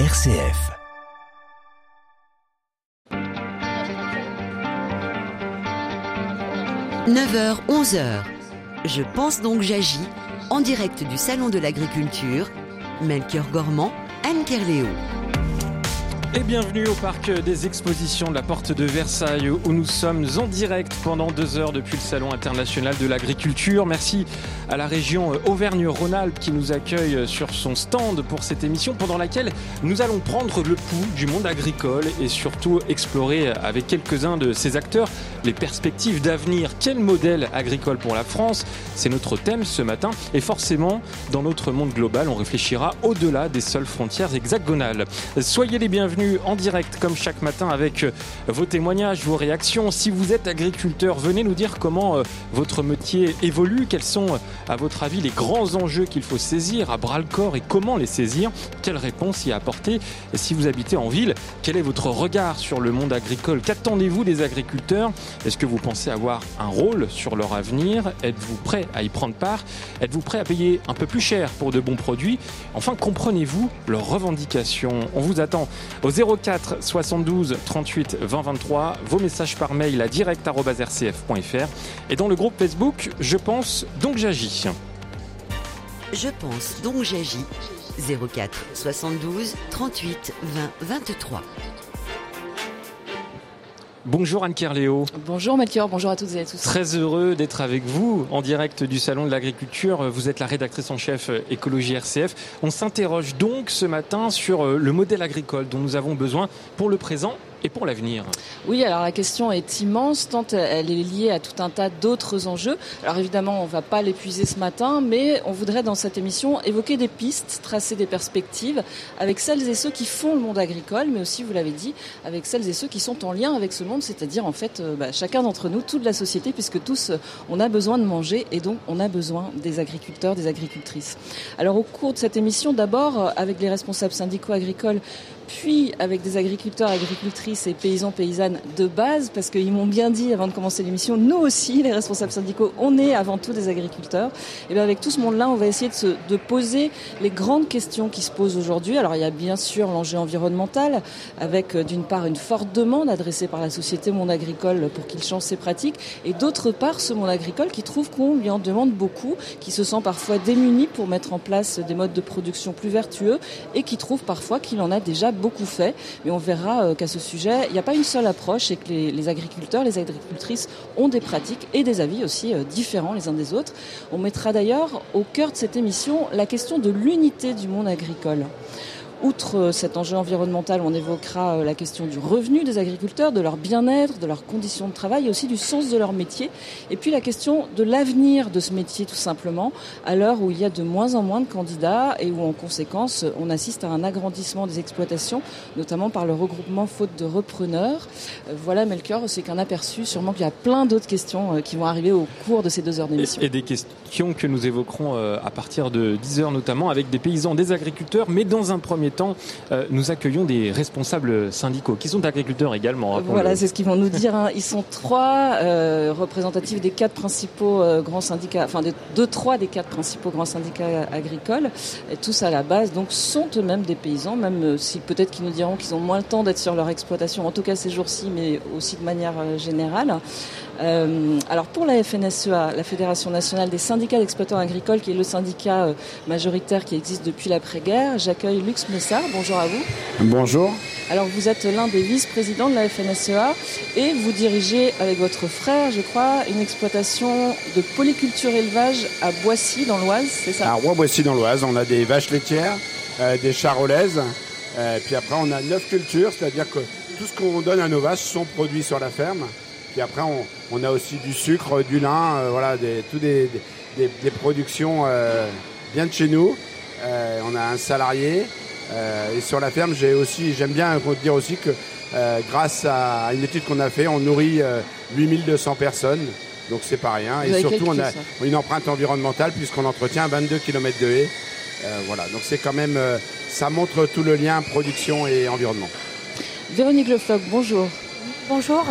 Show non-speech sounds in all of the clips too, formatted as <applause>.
RCF. « 9h, 11h. Je pense donc j'agis en direct du Salon de l'Agriculture. Melchior Gormand, Anne Kerléo. Et bienvenue au parc des expositions de la Porte de Versailles où nous sommes en direct pendant deux heures depuis le Salon international de l'agriculture. Merci à la région Auvergne-Rhône-Alpes qui nous accueille sur son stand pour cette émission pendant laquelle nous allons prendre le pouls du monde agricole et surtout explorer avec quelques-uns de ses acteurs les perspectives d'avenir. Quel modèle agricole pour la France? C'est notre thème ce matin et forcément dans notre monde global on réfléchira au-delà des seules frontières hexagonales. Soyez les bienvenus en direct comme chaque matin avec vos témoignages, vos réactions. Si vous êtes agriculteur, venez nous dire comment votre métier évolue, quels sont à votre avis les grands enjeux qu'il faut saisir à bras le corps et comment les saisir, quelles réponses y apporter. Si vous habitez en ville, quel est votre regard sur le monde agricole? Qu'attendez-vous des agriculteurs? Est-ce que vous pensez avoir un rôle sur leur avenir? Êtes-vous prêt à y prendre part? Êtes-vous prêt à payer un peu plus cher pour de bons produits? Enfin, comprenez-vous leurs revendications. On vous attend au 04 72 38 20 23, vos messages par mail à direct.rcf.fr et dans le groupe Facebook Je pense donc j'agis. Je pense donc j'agis. 04 72 38 20 23. Bonjour Anne Kerléo. Bonjour Melchior, bonjour à toutes et à tous. Très heureux d'être avec vous en direct du Salon de l'Agriculture. Vous êtes la rédactrice en chef écologie RCF. On s'interroge donc ce matin sur le modèle agricole dont nous avons besoin pour le présent et pour l'avenir Oui, alors la question est immense, tant elle est liée à tout un tas d'autres enjeux. Alors évidemment, on ne va pas l'épuiser ce matin, mais on voudrait dans cette émission évoquer des pistes, tracer des perspectives avec celles et ceux qui font le monde agricole, mais aussi, vous l'avez dit, avec celles et ceux qui sont en lien avec ce monde, c'est-à-dire en fait bah, chacun d'entre nous, toute la société, puisque tous, on a besoin de manger et donc on a besoin des agriculteurs, des agricultrices. Alors au cours de cette émission, d'abord avec les responsables syndicaux agricoles, puis avec des agriculteurs, agricultrices et paysans, paysannes de base, parce qu'ils m'ont bien dit avant de commencer l'émission, nous aussi, les responsables syndicaux, on est avant tout des agriculteurs. Et bien avec tout ce monde-là, on va essayer de, se, de poser les grandes questions qui se posent aujourd'hui. Alors il y a bien sûr l'enjeu environnemental, avec d'une part une forte demande adressée par la société monde agricole pour qu'il change ses pratiques, et d'autre part ce monde agricole qui trouve qu'on lui en demande beaucoup, qui se sent parfois démuni pour mettre en place des modes de production plus vertueux, et qui trouve parfois qu'il en a déjà beaucoup fait, mais on verra qu'à ce sujet, il n'y a pas une seule approche et que les, les, agriculteurs, les agricultrices ont des pratiques et des avis aussi différents les uns des autres. On mettra d'ailleurs au cœur de cette émission la question de l'unité du monde agricole. Outre cet enjeu environnemental, on évoquera la question du revenu des agriculteurs, de leur bien-être, de leurs conditions de travail et aussi du sens de leur métier. Et puis la question de l'avenir de ce métier tout simplement, à l'heure où il y a de moins en moins de candidats et où en conséquence on assiste à un agrandissement des exploitations, notamment par le regroupement faute de repreneurs. Voilà Melchior, c'est qu'un aperçu. Sûrement qu'il y a plein d'autres questions qui vont arriver au cours de ces deux heures d'émission. Et, et des questions que nous évoquerons à partir de 10 heures notamment avec des paysans, des agriculteurs, mais dans un premier euh, nous accueillons des responsables syndicaux qui sont agriculteurs également. Voilà, c'est ce qu'ils vont nous dire. Hein. Ils sont trois euh, représentatifs des quatre principaux euh, grands syndicats, enfin de deux, trois des quatre principaux grands syndicats agricoles, et tous à la base donc sont eux-mêmes des paysans, même si peut-être qu'ils nous diront qu'ils ont moins le temps d'être sur leur exploitation, en tout cas ces jours-ci, mais aussi de manière générale. Alors pour la FNSEA, la Fédération nationale des syndicats d'exploitants agricoles, qui est le syndicat majoritaire qui existe depuis l'après-guerre, j'accueille Lux Messard. Bonjour à vous. Bonjour. Alors vous êtes l'un des vice-présidents de la FNSEA et vous dirigez avec votre frère, je crois, une exploitation de polyculture élevage à Boissy dans l'Oise, c'est ça? À Roy-Boissy dans l'Oise, on a des vaches laitières, euh, des charolaises, euh, puis après on a neuf cultures, c'est-à-dire que tout ce qu'on donne à nos vaches sont produits sur la ferme. Puis après on, on a aussi du sucre, du lin, euh, voilà, des, tout des, des, des productions bien de chez nous. on a un salarié. Euh, et sur la ferme, j'ai aussi, j'aime bien dire aussi que euh, grâce à une étude qu'on a fait, on nourrit euh, 8200 personnes. Donc c'est pas rien. Vous et surtout, on a une empreinte environnementale puisqu'on entretient 22 km de haies. Euh, voilà. Donc c'est quand même, euh, ça montre tout le lien production et environnement. Véronique Lefloc, bonjour. Bonjour.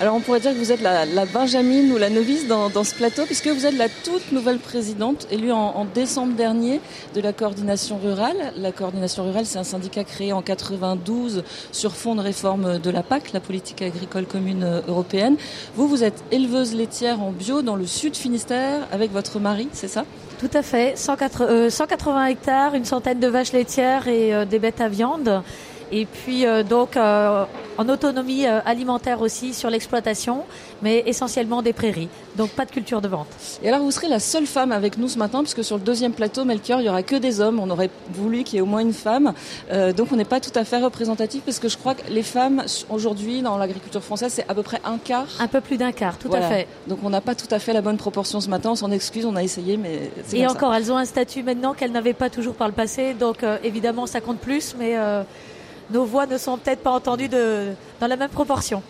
Alors on pourrait dire que vous êtes la, Benjamine ou la novice dans, ce plateau puisque vous êtes la toute nouvelle présidente élue en, décembre dernier de la coordination rurale. La coordination rurale c'est un syndicat créé en 92 sur fond de réforme de la PAC, la politique agricole commune européenne. Vous, vous êtes éleveuse laitière en bio dans le sud Finistère avec votre mari, c'est ça? Tout à fait. 180, euh, 180, hectares, une centaine de vaches laitières et euh, des bêtes à viande et puis euh, donc euh, en autonomie euh, alimentaire aussi sur l'exploitation, mais essentiellement des prairies, donc pas de culture de vente. Et alors vous serez la seule femme avec nous ce matin, puisque sur le deuxième plateau, Melchior, il y aura que des hommes. On aurait voulu qu'il y ait au moins une femme, euh, donc on n'est pas tout à fait représentatif, parce que je crois que les femmes aujourd'hui dans l'agriculture française, c'est à peu près un quart. Un peu plus d'un quart, tout voilà. à fait. Donc on n'a pas tout à fait la bonne proportion ce matin. On s'en excuse, on a essayé, mais et encore, ça. elles ont un statut maintenant qu'elles n'avaient pas toujours par le passé, donc euh, évidemment ça compte plus, mais euh, nos voix ne sont peut-être pas entendues de, dans la même proportion.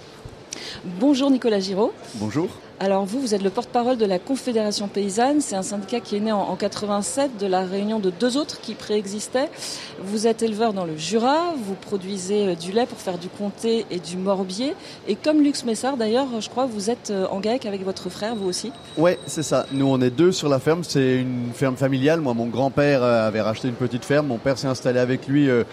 Bonjour Nicolas Giraud. Bonjour. Alors vous, vous êtes le porte-parole de la Confédération paysanne. C'est un syndicat qui est né en, en 87 de la réunion de deux autres qui préexistaient. Vous êtes éleveur dans le Jura. Vous produisez du lait pour faire du comté et du morbier. Et comme Lux Messard, d'ailleurs, je crois, vous êtes en GAEC avec votre frère, vous aussi. Ouais, c'est ça. Nous, on est deux sur la ferme. C'est une ferme familiale. Moi, mon grand-père avait racheté une petite ferme. Mon père s'est installé avec lui. Euh,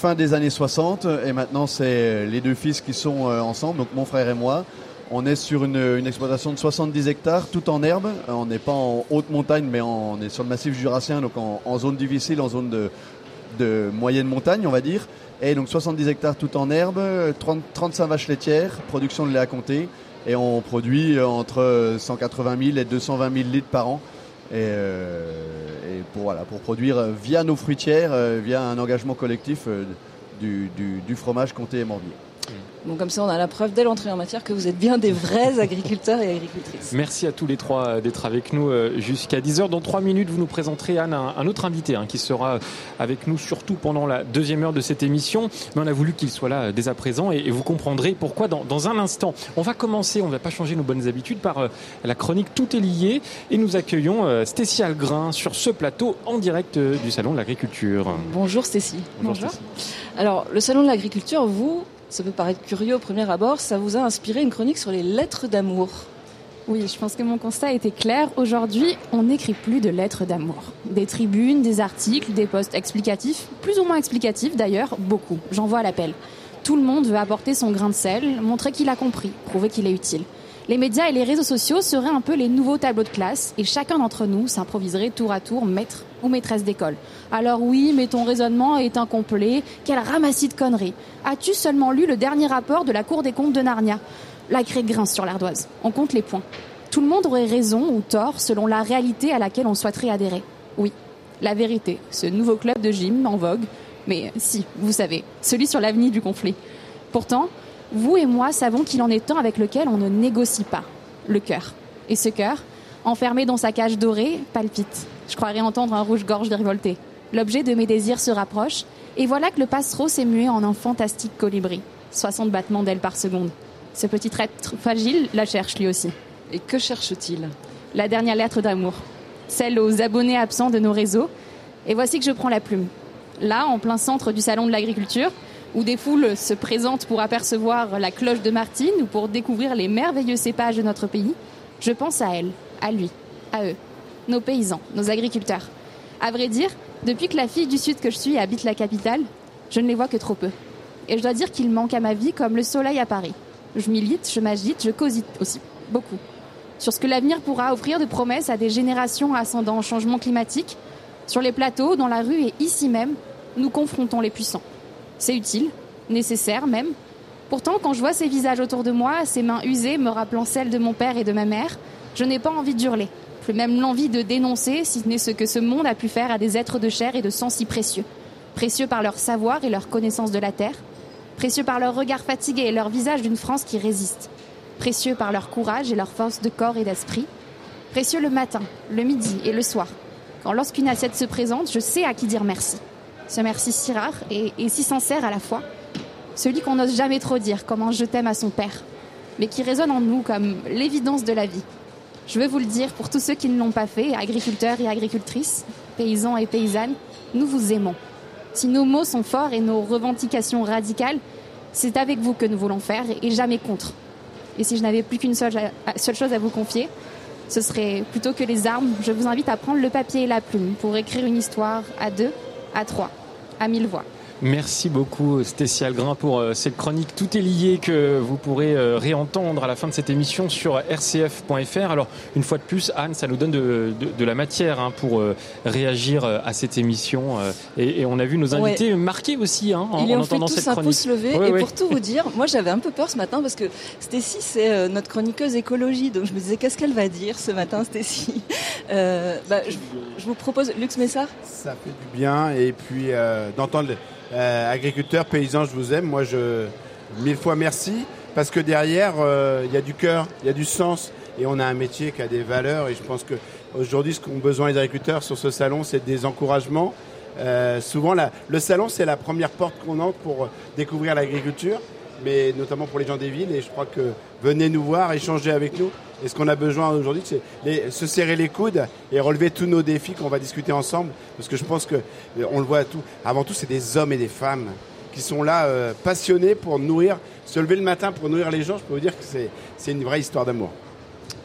fin des années 60 et maintenant c'est les deux fils qui sont ensemble, donc mon frère et moi. On est sur une, exploitation de 70 hectares, tout en herbe. On n'est pas en haute montagne, mais on est sur le massif jurassien, donc en, zone difficile, en zone de, de, moyenne montagne, on va dire. Et donc 70 hectares tout en herbe, 30, 35 vaches laitières, production de lait à compter. Et on produit entre 180 000 et 220 000 litres par an. Et, euh, et pour, voilà, pour produire via nos fruitières, euh, via un engagement collectif euh, du fromage comté et morbier. Bon, comme ça, on a la preuve dès l'entrée en matière que vous êtes bien des vrais <laughs> agriculteurs et agricultrices. Merci à tous les trois d'être avec nous jusqu'à 10h. Dans trois minutes, vous nous présenterez, Anne, un, autre invité hein, qui sera avec nous surtout pendant la deuxième heure de cette émission. Mais on a voulu qu'il soit là dès à présent et, vous comprendrez pourquoi dans, dans, un instant. On va commencer, on ne va pas changer nos bonnes habitudes par euh, la chronique Tout est lié et nous accueillons euh, Stécie Algrin sur ce plateau en direct euh, du Salon de l'Agriculture. Bonjour Stécie. Bonjour. Bonjour. Alors, le Salon de l'Agriculture, vous, ça peut paraître curieux au premier abord, ça vous a inspiré une chronique sur les lettres d'amour. Oui, je pense que mon constat était clair. Aujourd'hui, on n'écrit plus de lettres d'amour. Des tribunes, des articles, des posts explicatifs, plus ou moins explicatifs d'ailleurs, beaucoup. J'en vois l'appel. Tout le monde veut apporter son grain de sel, montrer qu'il a compris, prouver qu'il est utile. Les médias et les réseaux sociaux seraient un peu les nouveaux tableaux de classe et chacun d'entre nous s'improviserait tour à tour maître ou maîtresse d'école. Alors oui, mais ton raisonnement est incomplet. Quel ramassis de conneries. As-tu seulement lu le dernier rapport de la Cour des comptes de Narnia? La crête grince sur l'ardoise. On compte les points. Tout le monde aurait raison ou tort selon la réalité à laquelle on souhaiterait adhérer. Oui, la vérité, ce nouveau club de gym en vogue. Mais si, vous savez, celui sur l'avenir du conflit. Pourtant, vous et moi savons qu'il en est un avec lequel on ne négocie pas, le cœur. Et ce cœur, enfermé dans sa cage dorée, palpite. Je croirais entendre un rouge-gorge de révolté. L'objet de mes désirs se rapproche, et voilà que le passereau s'est mué en un fantastique colibri. 60 battements d'ailes par seconde. Ce petit être fragile la cherche lui aussi. Et que cherche-t-il? La dernière lettre d'amour. Celle aux abonnés absents de nos réseaux. Et voici que je prends la plume. Là, en plein centre du salon de l'agriculture, où des foules se présentent pour apercevoir la cloche de Martine ou pour découvrir les merveilleux cépages de notre pays, je pense à elle, à lui, à eux, nos paysans, nos agriculteurs. À vrai dire, depuis que la fille du Sud que je suis habite la capitale, je ne les vois que trop peu. Et je dois dire qu'ils manquent à ma vie comme le soleil à Paris. Je milite, je m'agite, je causite aussi, beaucoup. Sur ce que l'avenir pourra offrir de promesses à des générations ascendant au changement climatique, sur les plateaux, dans la rue et ici même, nous confrontons les puissants. C'est utile, nécessaire même. Pourtant, quand je vois ces visages autour de moi, ces mains usées me rappelant celles de mon père et de ma mère, je n'ai pas envie de hurler, plus même l'envie de dénoncer, si ce n'est ce que ce monde a pu faire à des êtres de chair et de sang si précieux. Précieux par leur savoir et leur connaissance de la terre, précieux par leur regard fatigué et leur visage d'une France qui résiste, précieux par leur courage et leur force de corps et d'esprit, précieux le matin, le midi et le soir. Quand lorsqu'une assiette se présente, je sais à qui dire merci ce merci si rare et, si sincère à la fois, celui qu'on n'ose jamais trop dire comme un je t'aime à son père, mais qui résonne en nous comme l'évidence de la vie. Je veux vous le dire pour tous ceux qui ne l'ont pas fait, agriculteurs et agricultrices, paysans et paysannes, nous vous aimons. Si nos mots sont forts et nos revendications radicales, C'est avec vous que nous voulons faire et jamais contre. Et si je n'avais plus qu'une seule, seule chose à vous confier, ce serait plutôt que les armes, je vous invite à prendre le papier et la plume pour écrire une histoire à deux, à trois, à mille voix. Merci beaucoup Stécie Algrin pour euh, cette chronique Tout est lié que vous pourrez euh, réentendre à la fin de cette émission sur rcf.fr. Alors une fois de plus Anne, ça nous donne de, la matière hein, pour euh, réagir à cette émission et, on a vu nos invités marqués aussi hein, en, Il en entendant fait cette tous chronique. Un pouce levé et pour tout vous dire, moi j'avais un peu peur ce matin parce que Stécie c'est notre chroniqueuse écologie donc je me disais qu'est-ce qu'elle va dire ce matin Stécie? Bah, je, vous propose Lux Messard. Ça fait du bien et puis d'entendre euh, agriculteurs, paysans, je vous aime. Moi, je mille fois merci parce que derrière, euh, il y a du cœur, il y a du sens et on a un métier qui a des valeurs. Et je pense que aujourd'hui, ce qu'ont besoin les agriculteurs sur ce salon, c'est des encouragements. Euh, souvent, le salon, c'est la première porte qu'on entre pour découvrir l'agriculture, mais notamment pour les gens des villes. Et je crois que venez nous voir, échanger avec nous. Et ce qu'on a besoin aujourd'hui, c'est se serrer les coudes et relever tous nos défis qu'on va discuter ensemble. Parce que je pense que euh, on le voit tout. Avant tout, c'est des hommes et des femmes qui sont là euh, passionnés pour nourrir, se lever le matin pour nourrir les gens. Je peux vous dire que c'est une vraie histoire d'amour.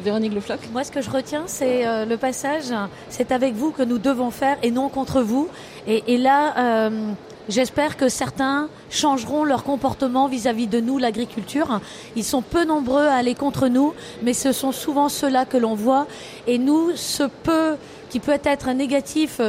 Véronique Le Moi, ce que je retiens, c'est euh, le passage. C'est avec vous que nous devons faire et non contre vous. Et, là, J'espère que certains changeront leur comportement vis-à-vis de nous, l'agriculture. Ils sont peu nombreux à aller contre nous, mais ce sont souvent ceux-là que l'on voit. Et nous, ce peu qui peut être négatif,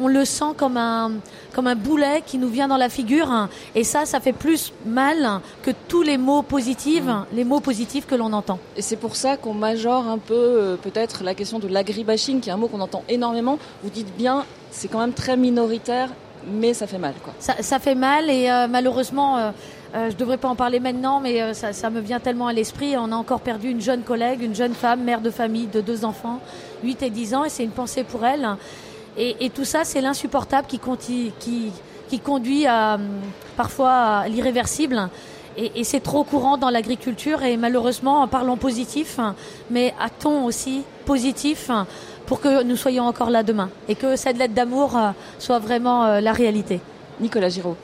on le sent comme un, comme un boulet qui nous vient dans la figure. Et ça, ça fait plus mal que tous les mots positifs, les mots positifs que l'on entend. Et c'est pour ça qu'on majore un peu euh, peut-être la question de l'agribashing, qui est un mot qu'on entend énormément. Vous dites bien, c'est quand même très minoritaire mais ça fait mal. Quoi. Ça, fait mal et euh, malheureusement, euh, euh, je ne devrais pas en parler maintenant, mais ça, me vient tellement à l'esprit. On a encore perdu une jeune collègue, une jeune femme, mère de famille de deux enfants, 8 et 10 ans, et c'est une pensée pour elle. Et, tout ça, c'est l'insupportable qui, qui, qui, conduit à, parfois à l'irréversible. Et, et c'est trop courant dans l'agriculture et malheureusement, parlons positif, mais a-t-on aussi positif pour que nous soyons encore là demain et que cette lettre d'amour euh, soit vraiment euh, la réalité. Nicolas Giraud.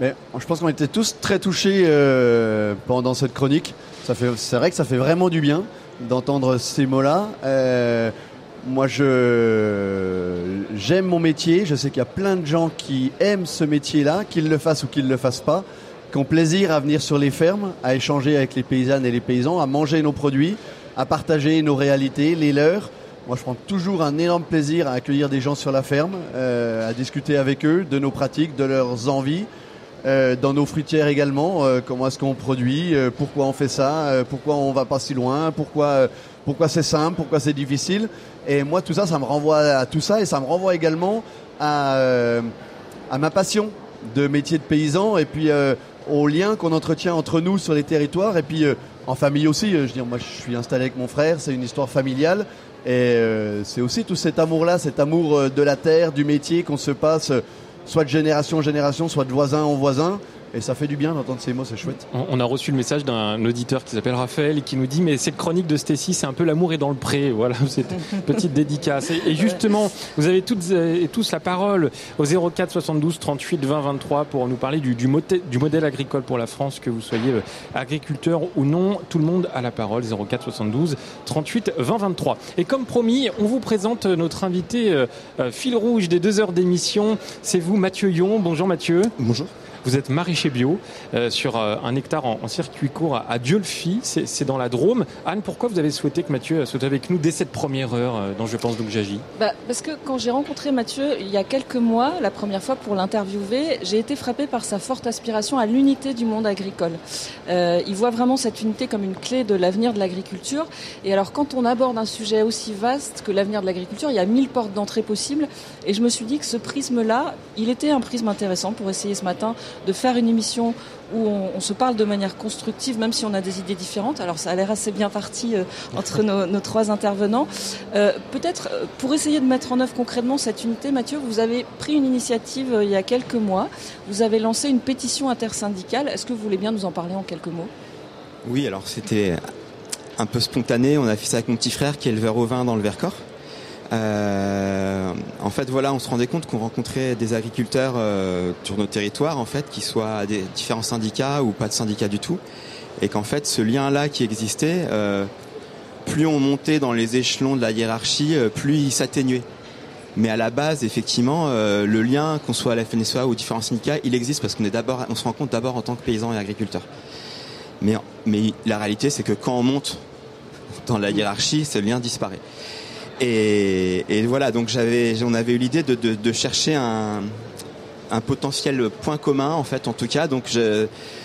Mais je pense qu'on était tous très touchés euh, pendant cette chronique. C'est vrai que ça fait vraiment du bien d'entendre ces mots-là. moi, je j'aime mon métier. Je sais qu'il y a plein de gens qui aiment ce métier-là, qu'ils le fassent ou qu'ils ne le fassent pas, qui ont plaisir à venir sur les fermes, à échanger avec les paysannes et les paysans, à manger nos produits, à partager nos réalités, les leurs. Moi, je prends toujours un énorme plaisir à accueillir des gens sur la ferme, euh, à discuter avec eux de nos pratiques, de leurs envies, euh, dans nos fruitières également. Euh, comment est-ce qu'on produit Pourquoi on fait ça Pourquoi on va pas si loin Pourquoi pourquoi c'est simple Pourquoi c'est difficile Et moi, tout ça, ça me renvoie à tout ça et ça me renvoie également à à ma passion de métier de paysan et puis au lien qu'on entretient entre nous sur les territoires et puis en famille aussi. Je veux dire, moi, je suis installé avec mon frère, c'est une histoire familiale. Et euh, c'est aussi tout cet amour-là, cet amour euh, de la terre, du métier qu'on se passe, euh, soit de génération en génération, soit de voisin en voisin. Et ça fait du bien d'entendre ces mots, c'est chouette. On a reçu le message d'un auditeur qui s'appelle Raphaël et qui nous dit mais cette chronique de Stécie, c'est un peu l'amour est dans le pré. <laughs> Voilà, cette petite dédicace. Et, justement, vous avez toutes et tous la parole au 04 72 38 20 23 pour nous parler du, du, du modèle agricole pour la France, que vous soyez euh, agriculteur ou non. Tout le monde a la parole. 04 72 38 20 23. Et comme promis, on vous présente notre invité euh, euh, fil rouge des deux heures d'émission. C'est vous, Mathieu Yon. Bonjour Mathieu. Bonjour. Vous êtes maraîcher bio euh, sur euh, un hectare en, circuit court à, à c'est dans la Drôme. Anne, pourquoi vous avez souhaité que Mathieu soit avec nous dès cette première heure euh, dont je pense donc j'agis? Bah, Parce que quand j'ai rencontré Mathieu il y a quelques mois, la première fois pour l'interviewer, j'ai été frappée par sa forte aspiration à l'unité du monde agricole. il voit vraiment cette unité comme une clé de l'avenir de l'agriculture. Et alors quand on aborde un sujet aussi vaste que l'avenir de l'agriculture, il y a mille portes d'entrée possibles. Et je me suis dit que ce prisme-là, il était un prisme intéressant pour essayer ce matin de faire une émission où on, se parle de manière constructive, même si on a des idées différentes. Alors ça a l'air assez bien parti euh, entre nos, trois intervenants. Euh, peut-être euh, pour essayer de mettre en œuvre concrètement cette unité, Mathieu, vous avez pris une initiative il y a quelques mois. Vous avez lancé une pétition intersyndicale. Est-ce que vous voulez bien nous en parler en quelques mots? Oui, alors c'était un peu spontané. On a fait ça avec mon petit frère qui est éleveur au vin dans le Vercors. Euh, en fait, voilà, on se rendait compte qu'on rencontrait des agriculteurs euh, sur nos territoires, en fait, qui soient des différents syndicats ou pas de syndicats du tout, et qu'en fait, ce lien-là qui existait, euh, plus on montait dans les échelons de la hiérarchie, euh, plus il s'atténuait. Mais à la base, effectivement, euh, le lien, qu'on soit à la FNSEA ou différents syndicats, il existe parce qu'on est d'abord, on se rend compte d'abord en tant que paysan et agriculteur. Mais, mais la réalité, c'est que quand on monte dans la hiérarchie, ce lien disparaît. Et, et voilà, donc on avait eu l'idée de, de, de chercher un, un potentiel point commun, en fait, en tout cas. Donc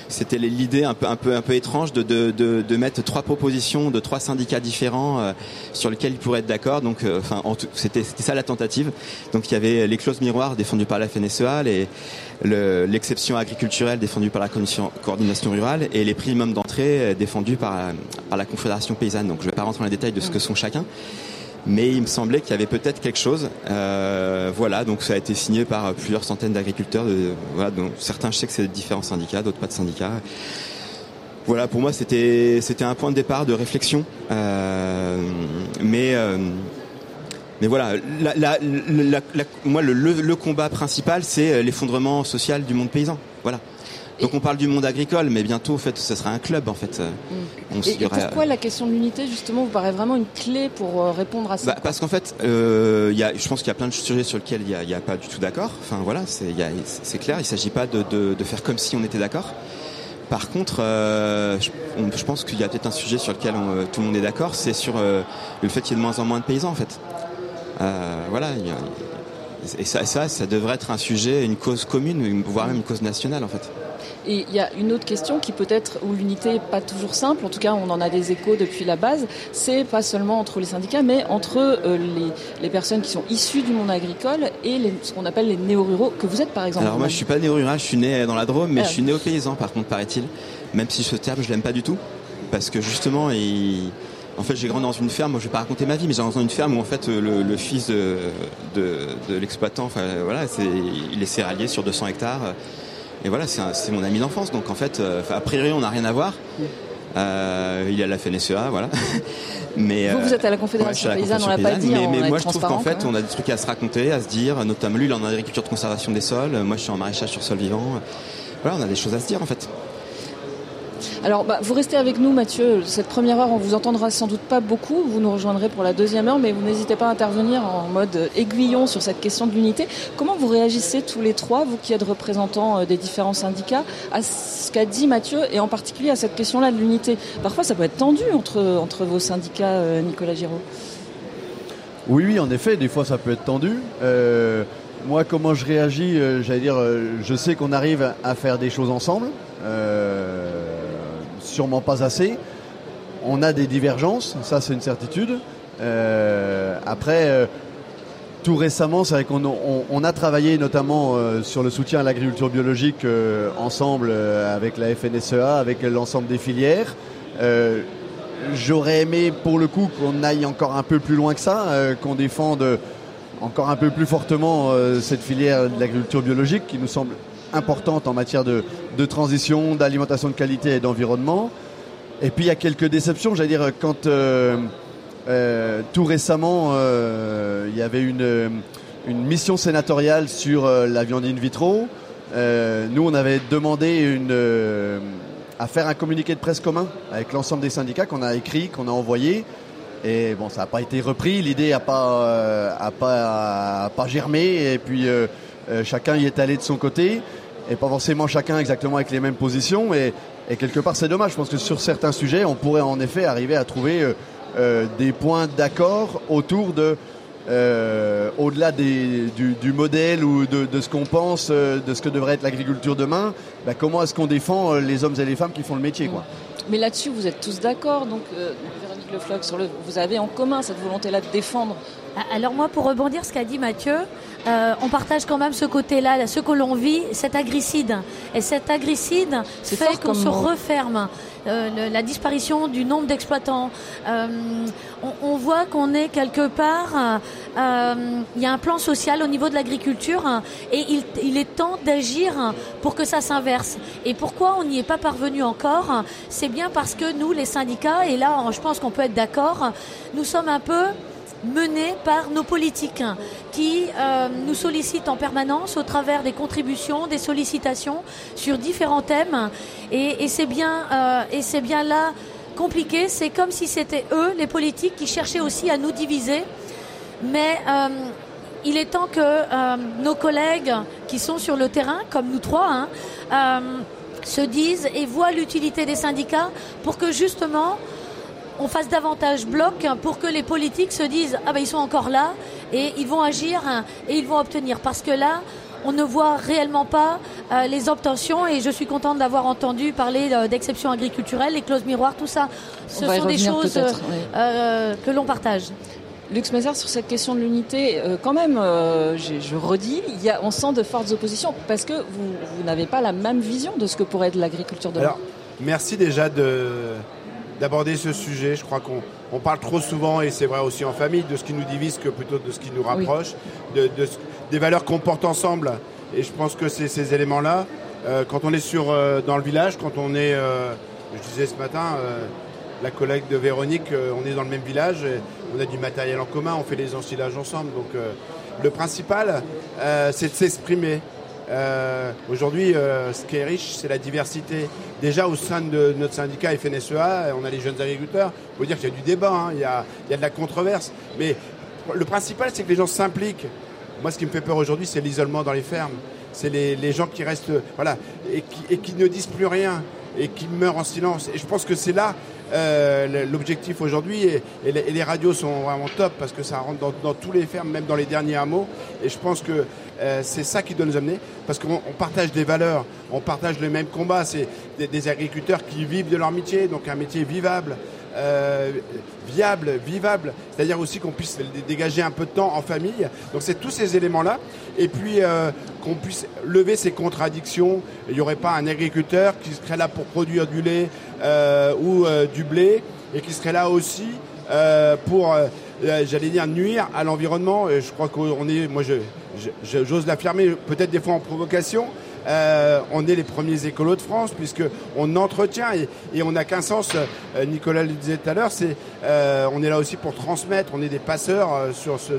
c'était l'idée un peu, un peu, un peu étrange de, de, mettre trois propositions de trois syndicats différents euh, sur lesquels ils pourraient être d'accord. Donc, euh, c'était, ça la tentative. Donc il y avait les clauses miroirs défendues par la FNSEA, les, le- l'exception agriculturelle défendue par la commission coordination rurale et les minimums d'entrée euh, défendus par, par la confédération paysanne. Donc je ne vais pas rentrer dans les détails de ce que sont chacun. Mais il me semblait qu'il y avait peut-être quelque chose. Euh, voilà, donc ça a été signé par plusieurs centaines d'agriculteurs. Voilà, donc certains, je sais que c'est de différents syndicats, d'autres pas de syndicats. Voilà, pour moi, c'était c'était un point de départ de réflexion. Euh, mais euh, mais voilà, moi, le, le, le combat principal, c'est l'effondrement social du monde paysan. Voilà. Donc on parle du monde agricole, mais bientôt, en fait, ce sera un club, en fait. On Et, pourquoi la question de l'unité, justement, vous paraît vraiment une clé pour euh, répondre à ça? Bah, parce qu'en fait, euh, il y a, je pense qu'il y a plein de sujets sur lesquels il n'y a, a pas du tout d'accord. Enfin voilà, c'est clair. Il ne s'agit pas de, de, de faire comme si on était d'accord. Par contre, euh, je, on- je pense qu'il y a peut-être un sujet sur lequel on- tout le monde est d'accord, c'est sur euh, le fait qu'il y ait de moins en moins de paysans en fait. Euh, voilà, il y a- et ça, ça, ça devrait être un sujet, une cause commune, une- voire même une cause nationale en fait. Et il y a une autre question qui peut-être, où l'unité n'est pas toujours simple, en tout cas on en a des échos depuis la base, c'est pas seulement entre les syndicats, mais entre euh, les, les personnes qui sont issues du monde agricole et les- ce qu'on appelle les néo-ruraux, que vous êtes par exemple. Alors moi je suis pas né au rural, je suis né dans la Drôme, mais Ah. je suis né au paysan par contre paraît-il. Même si ce terme je l'aime pas du tout, parce que justement il... En fait, j'ai grandi dans une ferme. Moi, je vais pas raconter ma vie, mais j'ai grandi dans une ferme où en fait le, le fils de, de, de l'exploitant, enfin voilà, c'est, il est céréalier sur 200 hectares. Et voilà, c'est, un- c'est mon ami d'enfance. Donc en fait, euh, a priori, on n'a rien à voir. Euh, il est à la FNSEA, voilà. <laughs> Mais Vous, vous euh, êtes à la Ouais, Confédération la paysanne, on l'a Confédération pas dit, mais, mais moi je trouve qu'en fait on a des trucs à se raconter, à se dire, notamment lui il est en agriculture de conservation des sols, moi je suis en maraîchage sur sol vivant. Voilà, on a des choses à se dire en fait. Alors, bah, vous restez avec nous, Mathieu. Cette première heure, on vous entendra sans doute pas beaucoup. Vous nous rejoindrez pour la deuxième heure, mais vous n'hésitez pas à intervenir en mode aiguillon sur cette question de l'unité. Comment vous réagissez tous les trois, vous qui êtes représentants euh, des différents syndicats, à ce qu'a dit Mathieu et en particulier à cette question-là de l'unité? Parfois, ça peut être tendu entre, entre vos syndicats, euh, Nicolas Giraud. Oui, oui, en effet, des fois ça peut être tendu. Euh, moi, comment je réagis J'allais dire, je sais qu'on arrive à faire des choses ensemble, sûrement pas assez. On a des divergences, ça c'est une certitude. Euh, après, euh, tout récemment, c'est vrai qu'on on, a travaillé notamment euh, sur le soutien à l'agriculture biologique ensemble avec la FNSEA, avec l'ensemble des filières. J'aurais aimé pour le coup qu'on aille encore un peu plus loin que ça, qu'on défende encore un peu plus fortement cette filière de l'agriculture biologique qui nous semble importante en matière de, de transition, d'alimentation de qualité et d'environnement. Et puis il y a quelques déceptions, j'allais dire, quand euh, euh, tout récemment euh, il y avait une, une mission sénatoriale sur la viande in vitro. Nous, on avait demandé une, à faire un communiqué de presse commun avec l'ensemble des syndicats qu'on a écrit, qu'on a envoyé. Et bon, ça n'a pas été repris, l'idée n'a pas, pas germé, et puis euh, chacun y est allé de son côté, et pas forcément chacun exactement avec les mêmes positions, et, quelque part c'est dommage, je pense que sur certains sujets, on pourrait en effet arriver à trouver euh, euh, des points d'accord autour de, au-delà du, modèle ou de, ce qu'on pense, de ce que devrait être l'agriculture demain, bah, comment est-ce qu'on défend les hommes et les femmes qui font le métier quoi. Mais là-dessus, vous êtes tous d'accord, donc Véronique Le Floch, sur vous avez en commun cette volonté-là de défendre. Alors moi, pour rebondir ce qu'a dit Mathieu, euh, on partage quand même ce côté-là, là, ce que l'on vit, cet agricide. Et cet agricide fait qu'on se mot. referme. Euh, le- la disparition du nombre d'exploitants. Euh, on, on voit qu'on est quelque part, il y a un plan social au niveau de l'agriculture hein, et il, il est temps d'agir pour que ça s'inverse. Et pourquoi on n'y est pas parvenu encore C'est bien parce que nous, les syndicats, et là je pense qu'on peut être d'accord, nous sommes un peu menée par nos politiques qui euh, nous sollicitent en permanence au travers des contributions, des sollicitations sur différents thèmes. Et, c'est bien, euh, bien là compliqué. C'est comme si c'était eux, les politiques, qui cherchaient aussi à nous diviser. Mais euh, il est temps que nos collègues qui sont sur le terrain, comme nous trois, hein, se disent et voient l'utilité des syndicats pour que justement on fasse davantage bloc pour que les politiques se disent ah ben ils sont encore là et ils vont agir et ils vont obtenir parce que là on ne voit réellement pas euh, les obtentions et je suis contente d'avoir entendu parler euh, d'exceptions agriculturelles, les clauses miroirs, tout ça. Ce sont des choses euh, que l'on partage. Lux Mézard, sur cette question de l'unité, quand même, je, redis, il y a, on sent de fortes oppositions parce que vous, n'avez pas la même vision de ce que pourrait être l'agriculture de Alors, merci déjà de, d'aborder ce sujet. Je crois qu'on parle trop souvent, et c'est vrai aussi en famille, de ce qui nous divise que plutôt de ce qui nous rapproche, de, des valeurs qu'on porte ensemble. Et je pense que c'est ces éléments-là. Euh, quand on est sur, euh, dans le village, quand on est, euh, je disais ce matin, la collègue de Véronique, on est dans le même village, on a du matériel en commun, on fait les ensilages ensemble. Donc le principal, c'est de s'exprimer. Euh, aujourd'hui, euh, ce qui est riche, c'est la diversité. Déjà, au sein de notre syndicat FNSEA, on a les jeunes agriculteurs. Il faut dire qu'il y a du débat, hein. il, y a, de la controverse. Mais le principal, c'est que les gens s'impliquent. Moi, ce qui me fait peur aujourd'hui, c'est l'isolement dans les fermes. C'est les, gens qui restent, voilà, et qui, et qui ne disent plus rien et qui meurent en silence. Et je pense que c'est là euh, l'objectif aujourd'hui. Et, les, radios sont vraiment top parce que ça rentre dans, tous les fermes, même dans les derniers hameaux. Et je pense que euh, c'est ça qui doit nous amener parce qu'on partage des valeurs, on partage le même combat. C'est des, agriculteurs qui vivent de leur métier, donc un métier vivable. Euh, viable, vivable, c'est-à-dire aussi qu'on puisse dégager un peu de temps en famille. Donc c'est tous ces éléments-là. Et puis qu'on puisse lever ces contradictions. Il n'y aurait pas un agriculteur qui serait là pour produire du lait euh, ou euh, du blé et qui serait là aussi euh, pour, j'allais dire, nuire à l'environnement. Je crois qu'on est, moi, j'ose l'affirmer, peut-être des fois en provocation, euh, on est les premiers écolos de France puisque on entretient et, on n'a qu'un sens. Euh, Nicolas le disait tout à l'heure, c'est euh, on est là aussi pour transmettre. On est des passeurs sur, ce,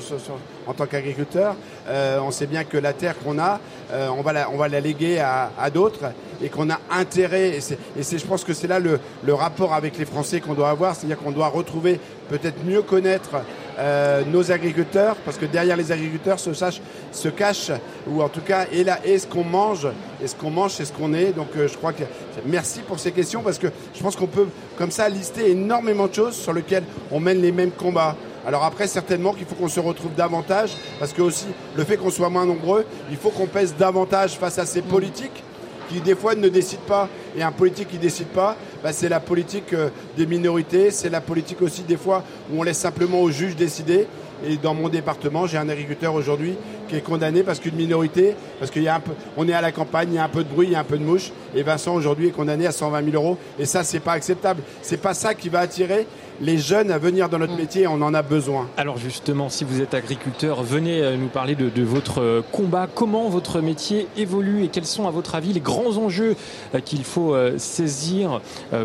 en tant qu'agriculteurs. on sait bien que la terre qu'on a, on va la, on va la léguer à, d'autres et qu'on a intérêt. Et, c'est, je pense que c'est là le, le rapport avec les Français qu'on doit avoir, c'est-à-dire qu'on doit retrouver peut-être mieux connaître euh, nos agriculteurs, parce que derrière les agriculteurs se, sache, se cache, ou en tout cas, est là, est ce qu'on mange, et ce qu'on mange, c'est ce qu'on est. Donc euh, je crois que merci pour ces questions, parce que je pense qu'on peut comme ça lister énormément de choses sur lesquelles on mène les mêmes combats. Alors après, certainement qu'il faut qu'on se retrouve davantage, parce que aussi, le fait qu'on soit moins nombreux, il faut qu'on pèse davantage face à ces politiques qui des fois ne décident pas. Et un politique qui ne décide pas, bah, c'est la politique euh, des minorités, c'est la politique aussi des fois où on laisse simplement aux juges décider. Et dans mon département, j'ai un agriculteur aujourd'hui qui est condamné parce qu'une minorité, parce qu'il est à la campagne, il y a un peu de bruit, il y a un peu de mouche. Et Vincent aujourd'hui est condamné à 120 000 euros. Et ça, c'est pas acceptable. C'est pas ça qui va attirer les jeunes à venir dans notre mm. métier, on en a besoin. Alors justement, si vous êtes agriculteur, venez euh, nous parler de, votre euh, combat. Comment votre métier évolue et quels sont à votre avis les grands enjeux euh, qu'il faut saisir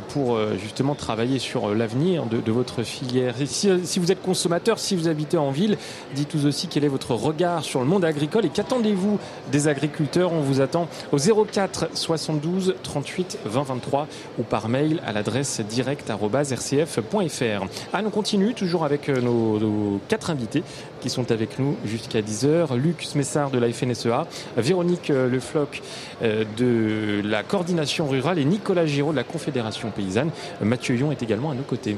pour justement travailler sur l'avenir de, votre filière? Et si, vous êtes consommateur, si vous habitez en ville, dites-nous aussi quel est votre regard sur le monde agricole et qu'attendez-vous des agriculteurs? On vous attend au 04 72 38 20 23 ou par mail à l'adresse direct.rcf.fr. Ah, on continue toujours avec euh, nos, quatre invités qui sont avec nous jusqu'à 10h. Luc Smessard de la FNSEA, Véronique euh, Le Floch euh, de la coordination rurale et Nicolas Giraud de la Confédération paysanne. Mathieu Yon est également à nos côtés.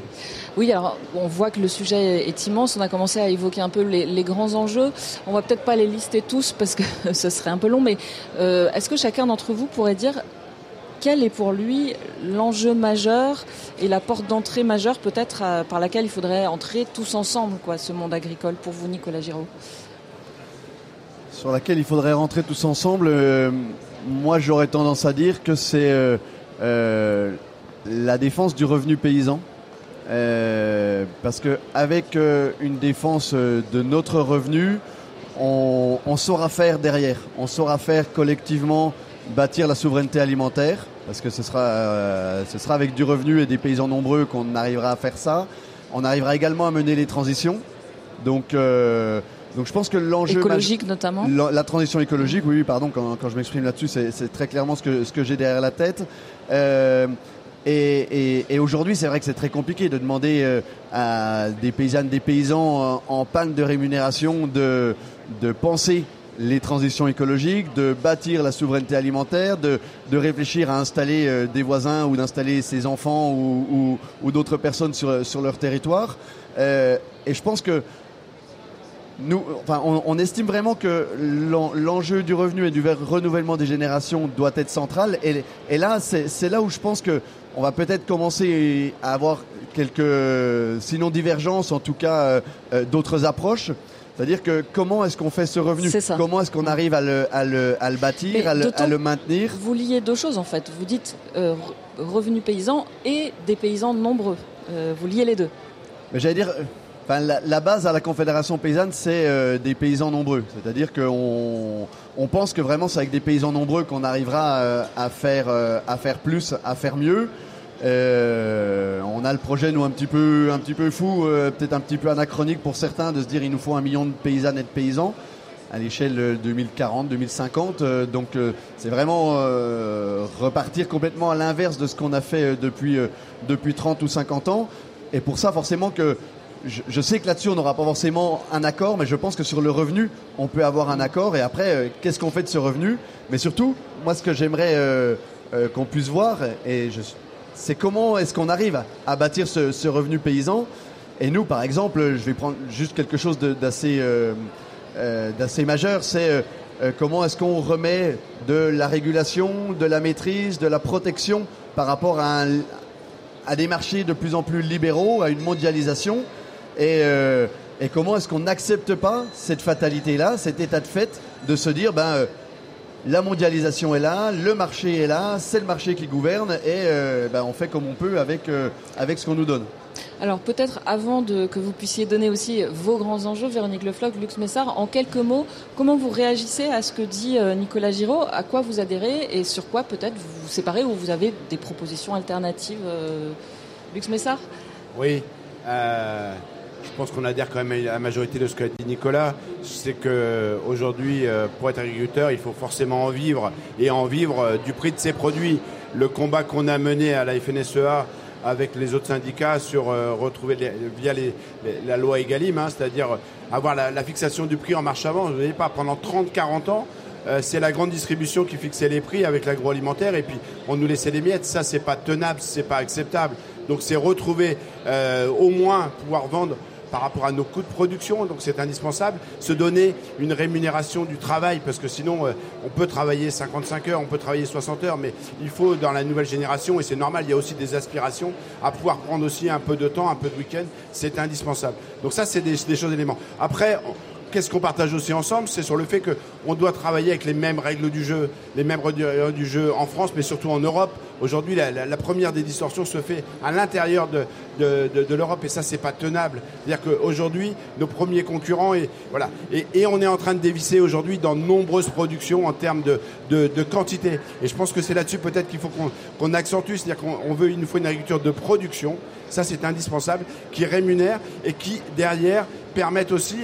Oui, alors on voit que le sujet est immense. On a commencé à évoquer un peu les, grands enjeux. On va peut-être pas les lister tous parce que <laughs> ce serait un peu long, mais est-ce que chacun d'entre vous pourrait dire quel est pour lui l'enjeu majeur et la porte d'entrée majeure peut-être euh, par laquelle il faudrait entrer tous ensemble, quoi, ce monde agricole, pour vous, Nicolas Giraud? Sur laquelle il faudrait rentrer tous ensemble, euh, moi j'aurais tendance à dire que c'est euh, la défense du revenu paysan. parce que avec une défense de notre revenu, on, on saura faire derrière, on saura faire collectivement bâtir la souveraineté alimentaire, parce que ce sera, euh, ce sera avec du revenu et des paysans nombreux qu'on arrivera à faire ça. On arrivera également à mener les transitions. Donc, euh, donc je pense que l'enjeu écologique notamment. La, la, transition écologique, oui, oui pardon, quand, quand je m'exprime là-dessus, c'est très clairement ce que ce que j'ai derrière la tête. Euh, et, et, et aujourd'hui, c'est vrai que c'est très compliqué de demander euh, à des paysannes, des paysans en, en panne de rémunération de, de penser les transitions écologiques, de bâtir la souveraineté alimentaire, de, de réfléchir à installer euh, des voisins ou d'installer ses enfants ou, ou, d'autres personnes sur, sur leur territoire. Euh, et je pense que nous, enfin, on, on estime vraiment que l'enjeu du revenu et du renouvellement des générations doit être central. Et, et là, c'est là où je pense que on va peut-être commencer à avoir quelques, sinon divergences, en tout cas euh, d'autres approches. C'est-à-dire que comment est-ce qu'on fait ce revenu Comment est-ce qu'on arrive à le, à le, à le bâtir, à le, à le, maintenir Vous liez deux choses en fait. Vous dites euh, revenu paysan et des paysans nombreux. Euh, vous liez les deux. Mais j'allais dire, Enfin, la, la, base à la Confédération paysanne, c'est euh, des paysans nombreux. C'est-à-dire qu'on on pense que vraiment c'est avec des paysans nombreux qu'on arrivera euh, à, faire, euh, à faire plus, à faire mieux. Euh, le projet, nous, un petit peu, un petit peu fou, peut-être un petit peu anachronique pour certains, de se dire il nous faut un million de paysannes et de paysans à l'échelle 2040-2050. donc c'est vraiment repartir complètement à l'inverse de ce qu'on a fait depuis, depuis 30 ou 50 ans. Et pour ça, forcément que je, je, sais que là-dessus, on n'aura pas forcément un accord, mais je pense que sur le revenu, on peut avoir un accord. Et après, euh, qu'est-ce qu'on fait de ce revenu? Mais surtout, moi, ce que j'aimerais euh, euh, qu'on puisse voir, et c'est comment est-ce qu'on arrive à, bâtir ce, revenu paysan. Et nous, par exemple, je vais prendre juste quelque chose d'assez euh, d'assez majeur, c'est comment est-ce qu'on remet de la régulation, de la maîtrise, de la protection par rapport à, des marchés de plus en plus libéraux, à une mondialisation. Et, euh, et comment est-ce qu'on n'accepte pas cette fatalité-là, cet état de fait, de se dire, ben, euh, la mondialisation est là, le marché est là, c'est le marché qui gouverne, et euh, ben, on fait comme on peut avec, euh, avec ce qu'on nous donne. Alors peut-être avant de, que vous puissiez donner aussi vos grands enjeux, Véronique Lefloc, Lux Messard, en quelques mots, comment vous réagissez à ce que dit euh, Nicolas Giraud? À quoi vous adhérez et sur quoi peut-être vous vous séparez ou vous avez des propositions alternatives euh, Lux Messard? Oui. Euh, je pense qu'on adhère quand même à la majorité de ce qu'a dit Nicolas. C'est que aujourd'hui, pour être agriculteur, il faut forcément en vivre et en vivre du prix de ses produits. Le combat qu'on a mené à la FNSEA avec les autres syndicats sur euh, retrouver via la loi Egalim, hein, c'est-à-dire avoir la, fixation du prix en marche avant. Vous voyez pas, pendant 30-40 ans, euh, c'est la grande distribution qui fixait les prix avec l'agroalimentaire et puis on nous laissait les miettes. Ça, c'est pas tenable, c'est pas acceptable. Donc c'est retrouver euh, au moins pouvoir vendre par rapport à nos coûts de production, donc c'est indispensable, se donner une rémunération du travail, parce que sinon euh, on peut travailler 55 heures, on peut travailler 60 heures, mais il faut dans la nouvelle génération, et c'est normal, il y a aussi des aspirations à pouvoir prendre aussi un peu de temps, un peu de week-end, c'est indispensable. Donc ça c'est des, choses éléments. Après, qu'est-ce qu'on partage aussi ensemble C'est sur le fait qu'on doit travailler avec les mêmes règles du jeu, les mêmes règles du jeu en France, mais surtout en Europe. Aujourd'hui, la, première des distorsions se fait à l'intérieur de, l'Europe et ça, c'est pas tenable. C'est-à-dire qu'aujourd'hui, nos premiers concurrents, et, voilà, et, on est en train de dévisser aujourd'hui dans de nombreuses productions en termes de, quantité. Et je pense que c'est là-dessus peut-être qu'il faut qu'on qu accentue, c'est-à-dire qu'on veut, une agriculture de production, ça c'est indispensable, qui rémunère et qui, derrière, permettent aussi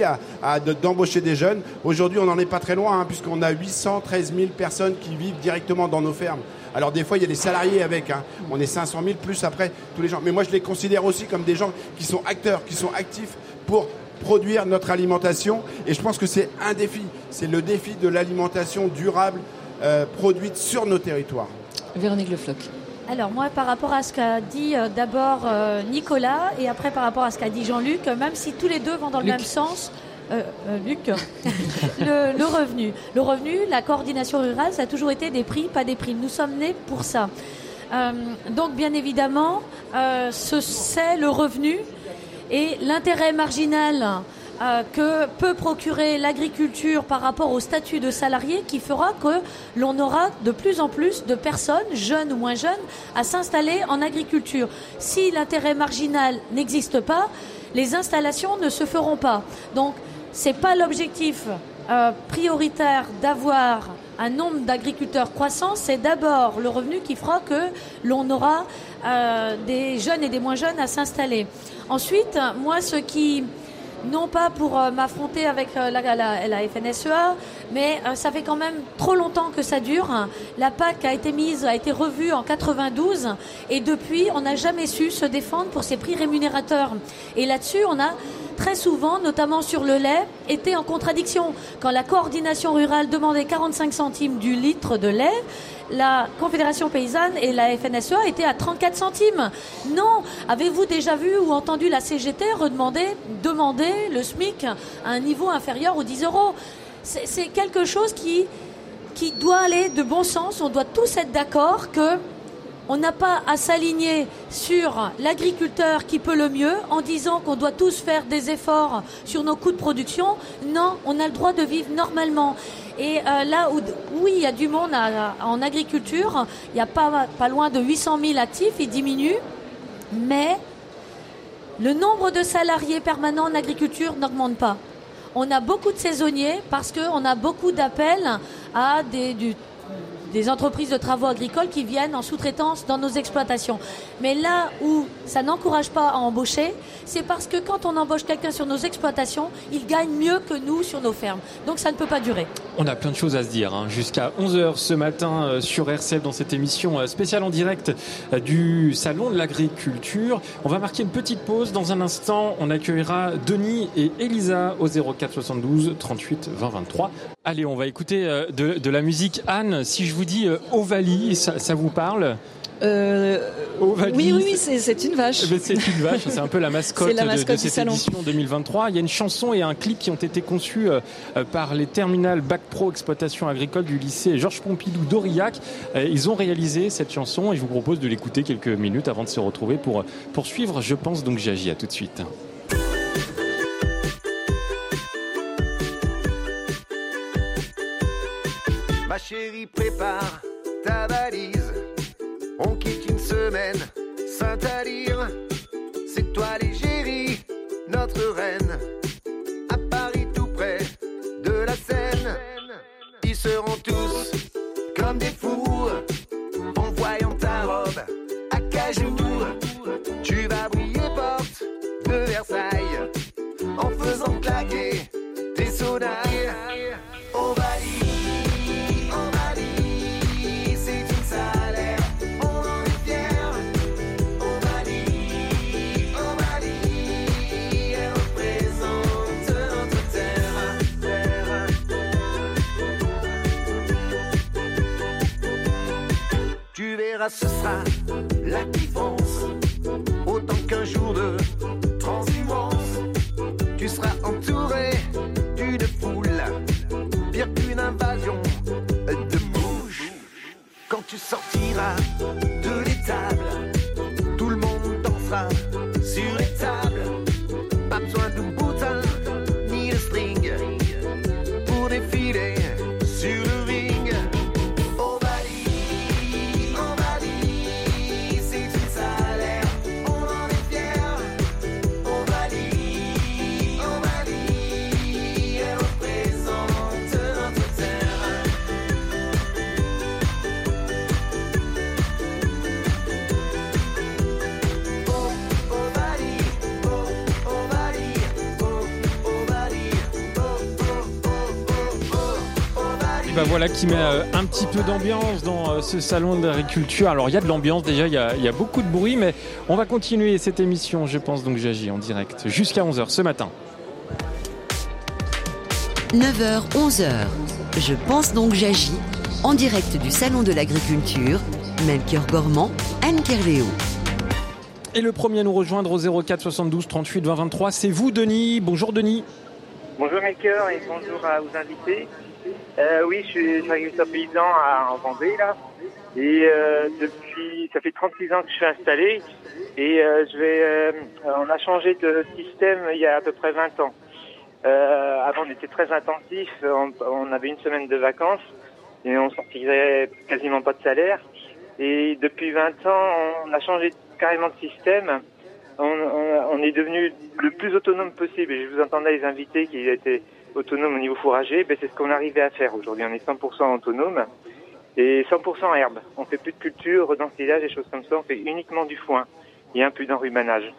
d'embaucher des jeunes. Aujourd'hui, on n'en est pas très loin, hein, puisqu'on a 813 000 personnes qui vivent directement dans nos fermes. Alors des fois, il y a des salariés avec. Hein. On est 500 000 plus après tous les gens. Mais moi, je les considère aussi comme des gens qui sont acteurs, qui sont actifs pour produire notre alimentation. Et je pense que c'est un défi. C'est le défi de l'alimentation durable euh, produite sur nos territoires. Véronique Le Floch. Alors moi, par rapport à ce qu'a dit euh, d'abord euh, Nicolas et après par rapport à ce qu'a dit Jean-Luc, même si tous les deux vont dans le Luc. même sens, euh, euh, Luc, <laughs> le, le, revenu. Le revenu, la coordination rurale, ça a toujours été des prix, pas des primes. Nous sommes nés pour ça. Euh, donc bien évidemment, ce c'est le revenu et l'intérêt marginal euh, que peut procurer l'agriculture par rapport au statut de salarié qui fera que l'on aura de plus en plus de personnes, jeunes ou moins jeunes, à s'installer en agriculture. Si l'intérêt marginal n'existe pas, les installations ne se feront pas. Donc, c'est pas l'objectif euh, prioritaire d'avoir un nombre d'agriculteurs croissant, c'est d'abord le revenu qui fera que l'on aura euh, des jeunes et des moins jeunes à s'installer. Ensuite, moi, ce qui non pas pour euh, m'affronter avec euh, la, la, FNSEA, mais euh, ça fait quand même trop longtemps que ça dure. La PAC a été mise, a été revue en 92 et depuis, on n'a jamais su se défendre pour ces prix rémunérateurs. Et là-dessus, on a très souvent, notamment sur le lait, été en contradiction. Quand la coordination rurale demandait 45 centimes du litre de lait, la Confédération paysanne et la FNSEA étaient à 34 centimes. Non, avez-vous déjà vu ou entendu la CGT redemander, demander le SMIC à un niveau inférieur aux 10 euros? C'est quelque chose qui, doit aller de bon sens. On doit tous être d'accord que on n'a pas à s'aligner sur l'agriculteur qui peut le mieux en disant qu'on doit tous faire des efforts sur nos coûts de production. Non, on a le droit de vivre normalement. Et euh, là où, oui, il y a du monde en agriculture, il n'y a pas, pas loin de 800 000 actifs, il diminue, mais le nombre de salariés permanents en agriculture n'augmente pas. On a beaucoup de saisonniers parce qu'on a beaucoup d'appels à des, du des entreprises de travaux agricoles qui viennent en sous-traitance dans nos exploitations. Mais là où ça n'encourage pas à embaucher, c'est parce que quand on embauche quelqu'un sur nos exploitations, il gagne mieux que nous sur nos fermes. Donc ça ne peut pas durer. On a plein de choses à se dire. Hein. Jusqu'à 11h ce matin euh, sur RCF dans cette émission euh, spéciale en direct euh, du Salon de l'Agriculture. On va marquer une petite pause. Dans un instant, on accueillera Denis et Elisa au 04 72 38 20 23. Allez, on va écouter de, de la musique. Anne, si je vous dis euh, Ovalie, ça, ça vous parle? Euh, oui, oui, c'est une vache. Eh c'est une vache, c'est un peu la <laughs> mascotte, de, cette édition 2023. Il y a une chanson et un clip qui ont été conçus euh, par les terminales Bac Pro Exploitation Agricole du lycée Georges Pompidou d'Aurillac. ils ont réalisé cette chanson et je vous propose de l'écouter quelques minutes avant de se retrouver pour poursuivre. Je pense donc j'agis. À tout de suite. Ma chérie, prépare ta valise. On quitte une semaine, Saint-Alyre. C'est toi l'égérie, notre reine. À Paris, tout près de la Seine. Ils seront tous comme des fous en voyant ta robe à cajou. Tu vas briller porte de Versailles en faisant claquer tes sonailles. Ce sera la différence. Autant qu'un jour de transhumance, tu seras entouré d'une foule, pire qu'une invasion de mouches. Quand tu sortiras voilà qui met euh, un petit peu d'ambiance dans euh, ce salon d'agriculture. Alors il y a de l'ambiance déjà, il y, a, il y, a, beaucoup de bruit, mais on va continuer cette émission, je pense donc j'agis en direct jusqu'à 11h ce matin. 9h, 11h. Je pense donc j'agis en direct du salon de l'agriculture. Melchior Gormand, Anne Kerléo. Et le premier à nous rejoindre au 04 72 38 20 23, c'est vous Denis. Bonjour Denis. Bonjour Melchior et bonjour à vos invités. Euh, oui, je suis agriculteur paysan à, en Vendée là. Et euh, depuis, ça fait 36 ans que je suis installé. Et euh, je vais, euh, on a changé de système il y a à peu près 20 ans. Euh, avant, on était très intensif. On, on, avait une semaine de vacances et on sortirait quasiment pas de salaire. Et depuis 20 ans, on a changé carrément de système. On, on, on est devenu le plus autonome possible. Et je vous entendais les invités qui étaient autonome au niveau fourrager, ben c'est ce qu'on arrivait à faire aujourd'hui. On est 100% autonome et 100% herbe. On fait plus de culture, d'ensilage, des choses comme ça. On fait uniquement du foin et un peu d'enrhumanage.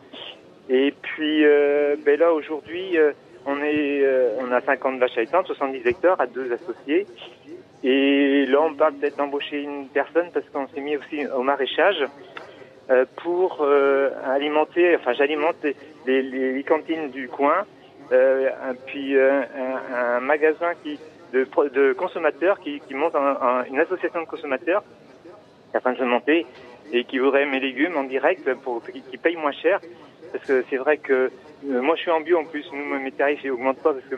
Et puis euh, ben là aujourd'hui, euh, on est, euh, on a 50 vaches allaitantes, 70 hectares à deux associés. Et là, on parle peut-être d'embaucher une personne parce qu'on s'est mis aussi au maraîchage pour alimenter, enfin j'alimente les, les, les cantines du coin, un- puis euh, un, un magasin qui de, de consommateurs qui, qui monte un- un- une association de consommateurs train de se monter et qui voudrait mes légumes en direct pour qui, payent moins cher. Parce que c'est vrai que euh, moi je suis en bio en plus nous mes tarifs ils augmentent pas parce que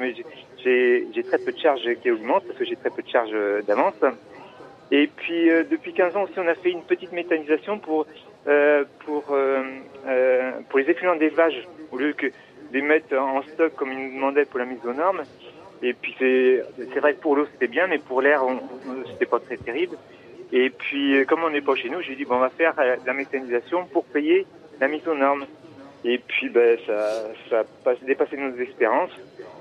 j'ai- très peu de charges qui augmentent parce que j'ai très peu de charges euh, d'avance. Et puis euh, depuis 15 ans aussi on a fait une petite méthanisation pour euh, pour euh, euh, pour les effluents vaches au lieu que les mettre en stock comme ils nous demandaient pour la mise aux normes et puis c'est c'est vrai que pour l'eau c'était bien mais pour l'air c'était pas très terrible et puis, comme on n'est pas chez nous, j'ai dit, bon, on va faire euh, la méthanisation pour payer la mise aux normes. Et puis, ben, ça, ça a pas dépassé nos espérances.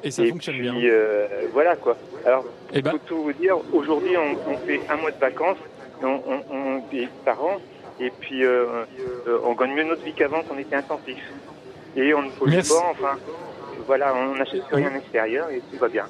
Et ça fonctionne puis, bien. euh, voilà, quoi. Alors, Eh ben- pour tout vous dire, aujourd'hui, on, on fait un mois de vacances, on, on, on est par an, et puis, euh, euh, on gagne mieux notre vie qu'avant, qu'on était intensif. Et on ne pollue Merci. pas, enfin, voilà, on n'achète plus rien à l'extérieur et tout va bien.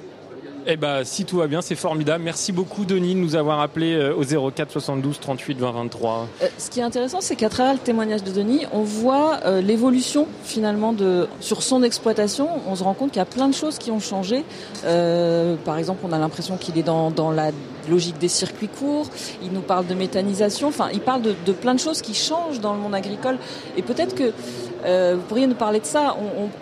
Eh ben, si tout va bien, c'est formidable. Merci beaucoup, Denis, de nous avoir appelé euh, au 04 72 38 20 23. Euh, ce qui est intéressant, c'est qu'à travers le témoignage de Denis, on voit euh, l'évolution finalement de sur son exploitation. On se rend compte qu'il y a plein de choses qui ont changé. Euh, par exemple, on a l'impression qu'il est dans, dans la logique des circuits courts. Il nous parle de méthanisation. Enfin, il parle de, de plein de choses qui changent dans le monde agricole. Et peut-être que euh, vous pourriez nous parler de ça.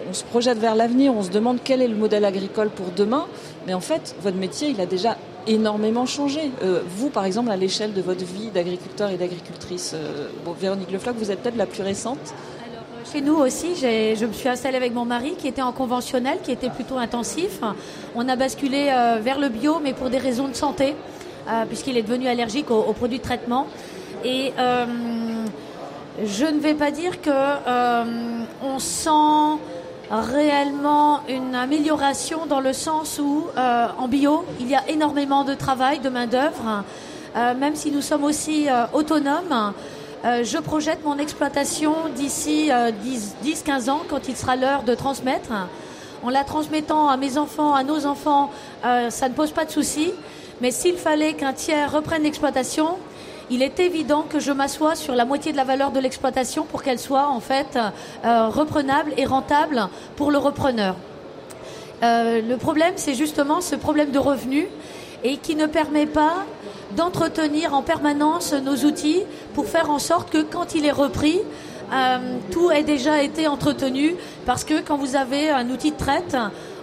On, se projette vers l'avenir. On se demande quel est le modèle agricole pour demain. Mais en fait, votre métier, il a déjà énormément changé. Euh, vous, par exemple, à l'échelle de votre vie d'agriculteur et d'agricultrice, euh, Véronique Lefloc, vous êtes peut-être la plus récente. Chez nous aussi, je me suis installée avec mon mari qui était en conventionnel, qui était plutôt intensif. On a basculé vers le bio, mais pour des raisons de santé, puisqu'il est devenu allergique aux, aux produits de traitement. Et je ne vais pas dire que euh, on sent réellement une amélioration dans le sens où euh, en bio, il y a énormément de travail, de main d'œuvre, Euh, même si nous sommes aussi autonomes. Je projette mon exploitation d'ici euh, 10-15 ans, quand il sera l'heure de transmettre. En la transmettant à mes enfants, à nos enfants, ça ne pose pas de souci. Mais s'il fallait qu'un tiers reprenne l'exploitation, il est évident que je m'assois sur la moitié de la valeur de l'exploitation pour qu'elle soit en fait euh, reprenable et rentable pour le repreneur. Euh, le problème, c'est justement ce problème de revenu et qui ne permet pas d'entretenir en permanence nos outils pour faire en sorte que quand il est repris, euh, tout ait déjà été entretenu parce que quand vous avez un outil de traite,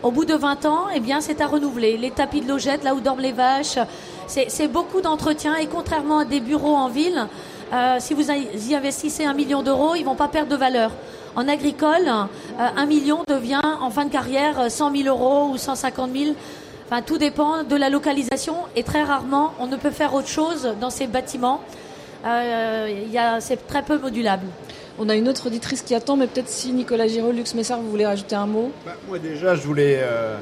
au bout de 20 ans, eh bien, c'est à renouveler. Les tapis de logette, là où dorment les vaches, c'est beaucoup d'entretien et contrairement à des bureaux en ville, euh, si vous y investissez un million d'euros, ils vont pas perdre de valeur. En agricole, euh, un million devient en fin de carrière euh, 100 000 euros ou 150 000. Enfin, tout dépend de la localisation et très rarement on ne peut faire autre chose dans ces bâtiments. Euh, il y a- c'est très peu modulable. On a une autre auditrice qui attend, mais peut-être si Nicolas Giraud, Lux Messard, vous voulez rajouter un mot Bah, moi déjà, je voulais euh,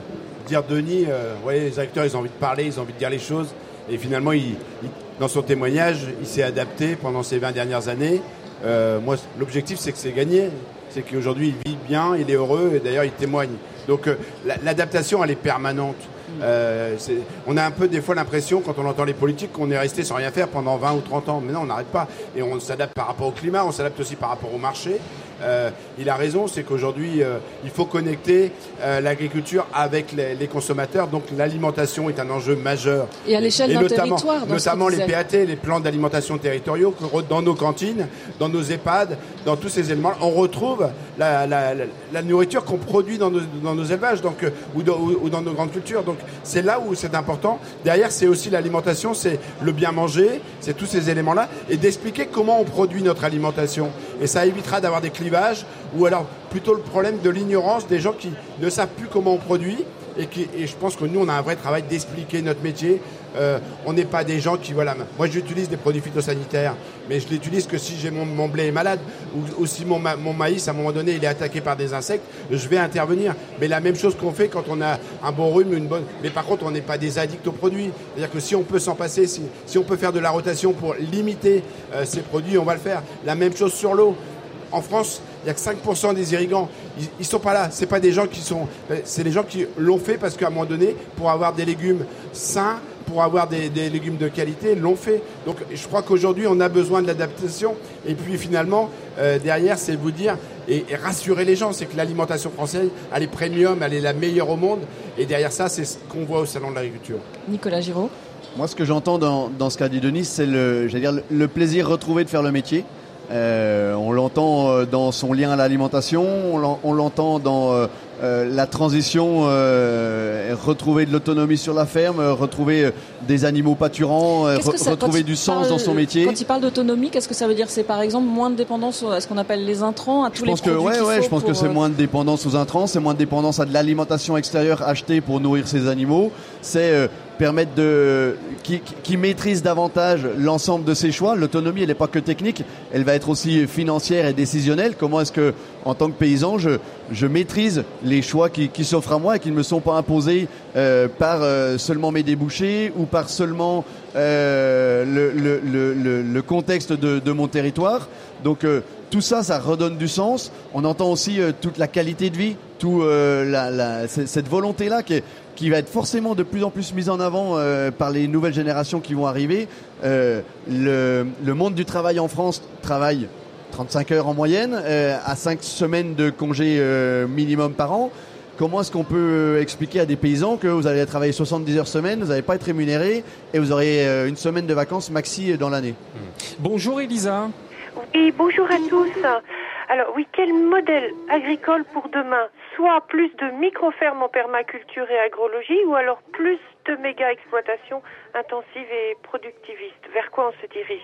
dire Denis, euh, vous voyez, les acteurs, ils ont envie de parler, ils ont envie de dire les choses. Et finalement, il, il- dans son témoignage, il s'est adapté pendant ces 20 dernières années. Euh, moi, l'objectif, c'est que c'est gagné. C'est qu'aujourd'hui, il vit bien, il est heureux, et d'ailleurs, il témoigne. Donc, euh, la- l'adaptation, elle est permanente. Euh, c'est- on a un peu des fois l'impression, quand on entend les politiques, qu'on est resté sans rien faire pendant 20 ou 30 ans. Mais non, on n'arrête pas. Et on s'adapte par rapport au climat, on s'adapte aussi par rapport au marché. Euh, il a raison, c'est qu'aujourd'hui, euh, il faut connecter euh, l'agriculture avec les, les consommateurs. Donc l'alimentation est un enjeu majeur. Et à l'échelle d'un notamment, territoire, dans notamment les. PAT, les plans d'alimentation territoriaux, dans nos cantines, dans nos EHPAD, dans tous ces éléments, on retrouve la, nourriture qu'on produit dans nos, élevages donc, euh, ou- ou dans nos grandes cultures. Donc c'est là où c'est important. Derrière, c'est aussi l'alimentation, c'est le bien manger, c'est tous ces éléments-là, et d'expliquer comment on produit notre alimentation. Et ça évitera d'avoir des clivages, ou alors plutôt le problème de l'ignorance des gens qui ne savent plus comment on produit. Et, je pense que nous, on a un vrai travail d'expliquer notre métier. Euh, on n'est pas des gens qui, voilà, moi j'utilise des produits phytosanitaires, mais je l'utilise que si j'ai mon, blé est malade ou, si mon, ma- mon maïs, à un moment donné, il est attaqué par des insectes, je vais intervenir. Mais la même chose qu'on fait quand on a un bon rhume, une bonne. Mais par contre, on n'est pas des addicts aux produits. C'est-à-dire que si on peut s'en passer, si, on peut faire de la rotation pour limiter euh, ces produits, on va le faire. La même chose sur l'eau. En France, Il y a que 5% des irrigants. Ils, ils sont pas là. C'est pas des gens qui sont. C'est des gens qui l'ont fait parce qu'à un moment donné, pour avoir des légumes sains, pour avoir des, des légumes de qualité, l'ont fait. Donc je crois qu'aujourd'hui, on a besoin de l'adaptation. Et puis finalement, euh, derrière, c'est vous dire et, et rassurer les gens, c'est que l'alimentation française, elle est premium, elle est la meilleure au monde. Et derrière ça, c'est ce qu'on voit au salon de l'agriculture. Nicolas Giraud. Moi, ce que j'entends dans, dans ce qu'a dit Denis, c'est le, j'allais dire, le- le plaisir retrouvé de faire le métier. Euh, on l'entend euh, dans son lien à l'alimentation, on l'en- on l'entend dans euh, euh, la transition, euh, retrouver de l'autonomie sur la ferme, retrouver des animaux pâturants, re- ça- retrouver du sens parle- dans son métier. Quand il parle d'autonomie, qu'est-ce que ça veut dire? C'est par exemple moins de dépendance à ce qu'on appelle les intrants, à tous Je les pense que ouais, ouais, je pense que c'est moins de dépendance aux intrants, c'est moins de dépendance à de l'alimentation extérieure achetée pour nourrir ses animaux, c'est permettre de qui, qui- qui maîtrise davantage l'ensemble de ses choix. L'autonomie, elle n'est pas que technique, elle va être aussi financière et décisionnelle. Comment est-ce que, en tant que paysan, je, je maîtrise les choix qui, qui s'offrent à moi et qui ne me sont pas imposés euh, par euh, seulement mes débouchés ou par seulement euh, le, le, le, le- contexte de, de mon territoire. Donc euh, tout ça, ça redonne du sens. On entend aussi euh, toute la qualité de vie, tout euh, la, la- cette volonté-là qui, est- qui va être forcément de plus en plus mise en avant euh, par les nouvelles générations qui vont arriver. Euh, le, le monde du travail en France travaille 35 heures en moyenne, euh, à 5 semaines de congé euh, minimum par an. Comment est-ce qu'on peut expliquer à des paysans que vous allez travailler 70 heures semaine, vous n'allez pas être rémunéré et vous aurez une semaine de vacances maxi dans l'année? Bonjour Elisa. Oui, bonjour à tous. Alors oui, quel modèle agricole pour demain Soit plus de micro-fermes en permaculture et agrologie ou alors plus de méga-exploitations intensives et productivistes Vers quoi on se dirige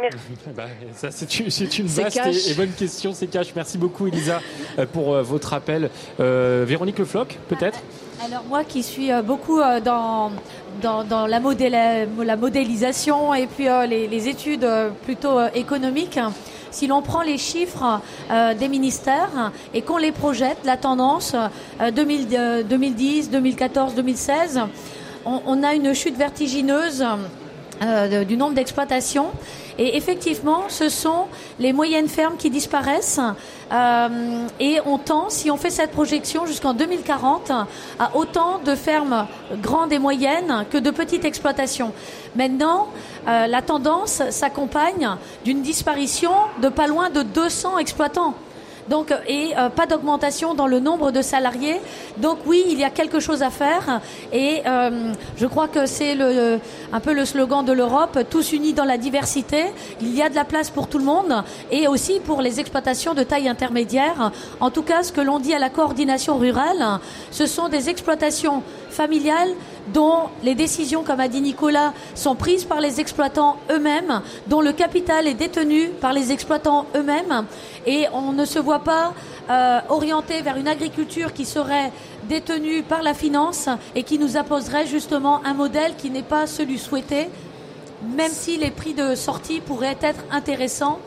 Merci. <laughs> Bah, ça, c'est une, c'est une C'est vaste et, et bonne question, c'est cash. Merci beaucoup Elisa euh, pour euh, votre appel. Euh, Véronique Le Floch, peut-être? Alors moi qui suis euh, beaucoup euh, dans, dans, dans la, modéla- la modélisation et puis euh, les, les études euh, plutôt euh, économiques, si l'on prend les chiffres euh, des ministères et qu'on les projette, la tendance euh, 2000, euh, 2010, 2014, 2016, on, a une chute vertigineuse euh, du nombre d'exploitations. Et effectivement, ce sont les moyennes fermes qui disparaissent. Euh, et on tend, si on fait cette projection jusqu'en 2040, à autant de fermes grandes et moyennes que de petites exploitations. Maintenant, euh, la tendance s'accompagne d'une disparition de pas loin de 200 exploitants. Donc, et euh, pas d'augmentation dans le nombre de salariés. Donc oui, il y a quelque chose à faire. Et euh, je crois que c'est un peu le slogan de l'Europe, tous unis dans la diversité. Il y a de la place pour tout le monde et aussi pour les exploitations de taille intermédiaire. En tout cas, ce que l'on dit à la coordination rurale, ce sont des exploitations familiales dont les décisions, comme a dit Nicolas, sont prises par les exploitants eux-mêmes, dont le capital est détenu par les exploitants eux-mêmes, et on ne se voit pas euh, orienté vers une agriculture qui serait détenue par la finance et qui nous imposerait justement un modèle qui n'est pas celui souhaité, même si les prix de sortie pourraient être intéressants,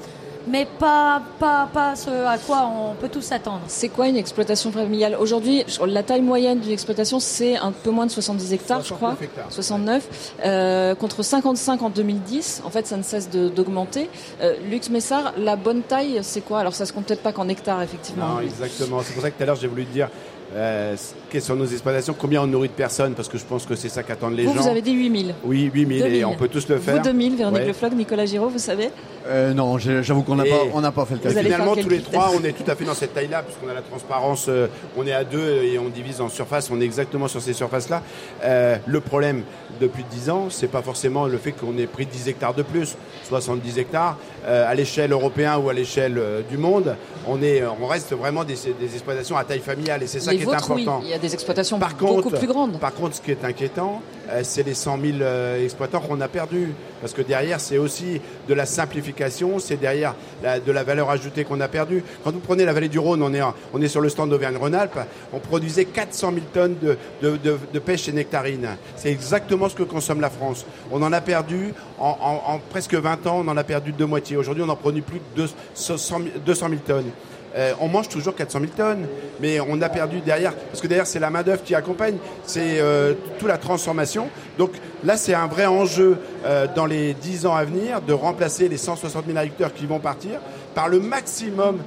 mais pas, pas, pas ce à quoi on peut tous s'attendre. C'est quoi une exploitation familiale Aujourd'hui, la taille moyenne d'une exploitation, c'est un peu moins de 70 hectares, je crois. 69 hectares. 69, euh, contre 55 en 2010. En fait, ça ne cesse d'augmenter. Euh, Lux Messard, la bonne taille, c'est quoi? Alors, ça se compte peut-être pas qu'en hectares, effectivement. Non, exactement. C'est pour ça que tout à l'heure, j'ai voulu te dire euh, quelles sont nos exploitations, combien on nourrit de personnes, parce que je pense que c'est ça qu'attendent les vous, gens. vous avez dit 8000. Oui, 8000, et 2000. on peut tous le faire. Vous 2000, Véronique Ouais. Le Floch, Nicolas Giraud, vous savez Euh, non, j'avoue qu'on n'a pas, on n'a pas fait le calcul. Finalement, tous les trois, on est tout à fait dans cette taille-là, puisqu'on a la transparence, euh, on est à deux et on divise en surface, on est exactement sur ces surfaces-là. Euh, le problème, depuis 10 ans, c'est pas forcément le fait qu'on ait pris 10 hectares de plus, 70 hectares. Euh, à l'échelle européenne ou à l'échelle euh, du monde, on, est, on reste vraiment des, des exploitations à taille familiale, et c'est ça Les qui est oui. important. Il y a des exploitations Par beaucoup contre, plus grandes. Par contre, ce qui est inquiétant, euh, c'est les 100 000 euh, exploitants qu'on a perdus. Parce que derrière, c'est aussi de la simplification, c'est derrière la- de la valeur ajoutée qu'on a perdue. Quand vous prenez la vallée du Rhône, on est, on est sur le stand d'Auvergne-Rhône-Alpes, on produisait 400 000 tonnes de, de- de- de pêche et nectarine. C'est exactement que consomme la France. On en a perdu, en, en- en presque 20 ans, on en a perdu de moitié. Aujourd'hui, on n'en produit plus que 200 000 200 000 tonnes. Euh, on mange toujours 400 000 tonnes, mais on a perdu derrière, parce que derrière c'est la main d'œuvre qui accompagne, c'est euh, toute la transformation. Donc là c'est un vrai enjeu euh, dans les 10 ans à venir de remplacer les 160 000 agriculteurs qui vont partir par le maximum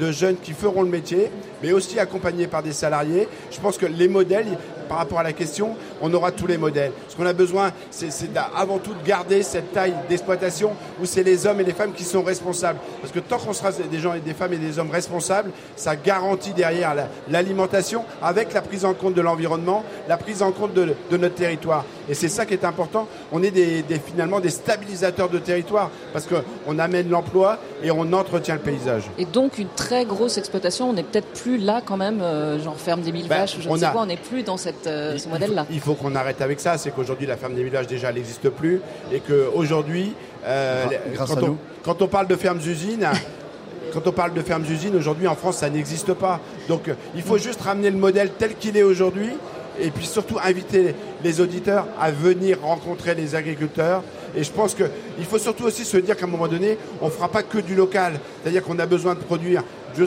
de jeunes qui feront le métier, mais aussi accompagnés par des salariés. Je pense que les modèles, par rapport à la question, on aura tous les modèles. Ce qu'on a besoin, c'est avant tout de garder cette taille d'exploitation où c'est les hommes et les femmes qui sont responsables. Parce que tant qu'on sera des gens et des femmes et des hommes responsables, ça garantit derrière l'alimentation avec la prise en compte de l'environnement, la prise en compte de, notre territoire. Et c'est ça qui est important. On est des, finalement des stabilisateurs de territoire parce qu'on amène l'emploi et on entretient le paysage. Et donc une très grosse exploitation, on n'est peut-être plus là quand même, euh, genre ferme des mille ben, vaches ou je ne sais quoi, on n'est plus dans cette, euh, ce modèle-là. Il faut qu'on arrête avec ça, c'est qu'aujourd'hui la ferme des villages déjà n'existe plus et qu'aujourd'hui, euh, quand, on, quand on parle de fermes-usines, <laughs> quand on parle de fermes-usines, aujourd'hui en France, ça n'existe pas. Donc il faut juste ramener le modèle tel qu'il est aujourd'hui et puis surtout inviter les auditeurs à venir rencontrer les agriculteurs. Et je pense qu'il faut surtout aussi se dire qu'à un moment donné, on ne fera pas que du local. C'est-à-dire qu'on a besoin de produire,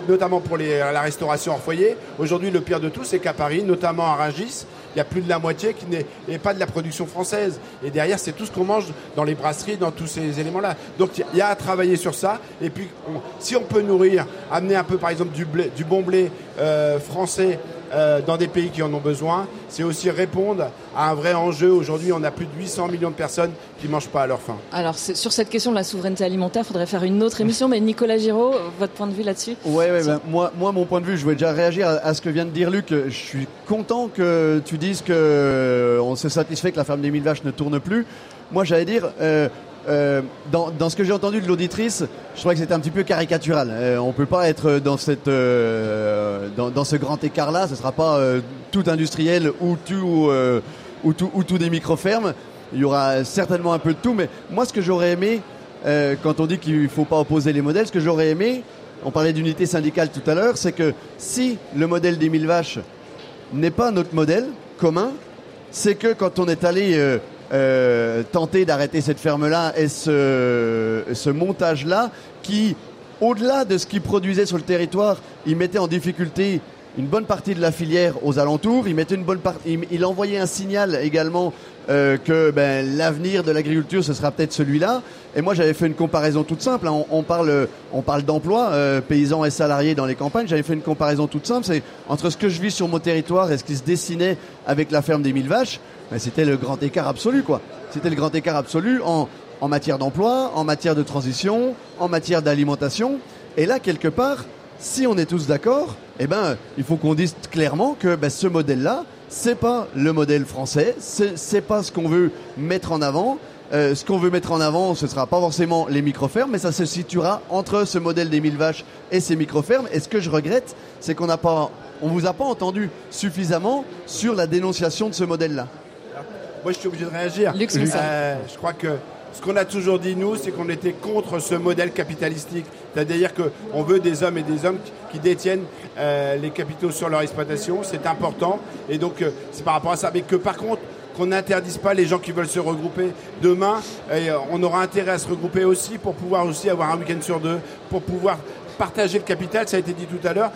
notamment pour la restauration hors foyer. Aujourd'hui, le pire de tout, c'est qu'à Paris, notamment à Rungis, il y a plus de la moitié qui n'est pas de la production française. Et derrière, c'est tout ce qu'on mange dans les brasseries, dans tous ces éléments-là. Donc il y a à travailler sur ça. Et puis, si on peut nourrir, amener un peu, par exemple, du, blé, du bon blé euh, français euh, dans des pays qui en ont besoin, c'est aussi répondre à un vrai enjeu. Aujourd'hui, on a plus de 800 millions de personnes qui ne mangent pas à leur faim. Alors, sur cette question de la souveraineté alimentaire, il faudrait faire une autre émission. Mais Nicolas Giraud, votre point de vue là-dessus? Oui, ouais, ben, moi, moi, mon point de vue, je voulais déjà réagir à, ce que vient de dire Luc. Je suis content que tu dises qu'on euh, se satisfait que la ferme des mille vaches ne tourne plus. Moi, j'allais dire, euh, euh, dans, dans, ce que j'ai entendu de l'auditrice, je crois que c'était un petit peu caricatural. Euh, on peut pas être dans cette euh, dans, dans, ce grand écart-là. Ce sera pas euh, tout industriel ou tout ou tout ou tout des micro-fermes. Il y aura certainement un peu de tout. Mais moi, ce que j'aurais aimé, quand on dit qu'il faut pas opposer les modèles, ce que j'aurais aimé, on parlait d'unité syndicale tout à l'heure, c'est que si le modèle des mille vaches n'est pas notre modèle commun, c'est que quand on est allé euh, tenter d'arrêter cette ferme-là et ce, ce montage-là qui, au-delà de ce qu'il produisait sur le territoire, il mettait en difficulté une bonne partie de la filière aux alentours. Il mettait une bonne il, envoyait un signal également euh, que ben, l'avenir de l'agriculture ce sera peut-être celui-là. Et moi j'avais fait une comparaison toute simple. Hein. On, parle, on parle d'emploi, euh, paysans et salariés dans les campagnes. J'avais fait une comparaison toute simple. C'est entre ce que je vis sur mon territoire et ce qui se dessinait avec la ferme des mille vaches c'était le grand écart absolu, quoi. C'était le grand écart absolu en matière d'emploi, en matière de transition, en matière d'alimentation. Et là, quelque part, si on est tous d'accord, eh ben, il faut qu'on dise clairement que ben, ce modèle-là, c'est pas le modèle français, c'est pas ce qu'on veut mettre en avant. Euh, ce qu'on veut mettre en avant, ce sera pas forcément les micro-fermes, mais ça se situera entre ce modèle des mille vaches et ces micro-fermes. Et ce que je regrette, c'est qu'on n'a pas, on vous a pas entendu suffisamment sur la dénonciation de ce modèle-là. Moi, je suis obligé de réagir. Euh, je crois que ce qu'on a toujours dit, nous, c'est qu'on était contre ce modèle capitalistique. C'est-à-dire qu'on veut des hommes et des hommes qui détiennent euh, les capitaux sur leur exploitation. C'est important. Et donc, euh, c'est par rapport à ça. Mais que par contre, qu'on n'interdise pas les gens qui veulent se regrouper. Demain, on aura intérêt à se regrouper aussi pour pouvoir aussi avoir un week-end sur deux, pour pouvoir partager le capital. Ça a été dit tout à l'heure.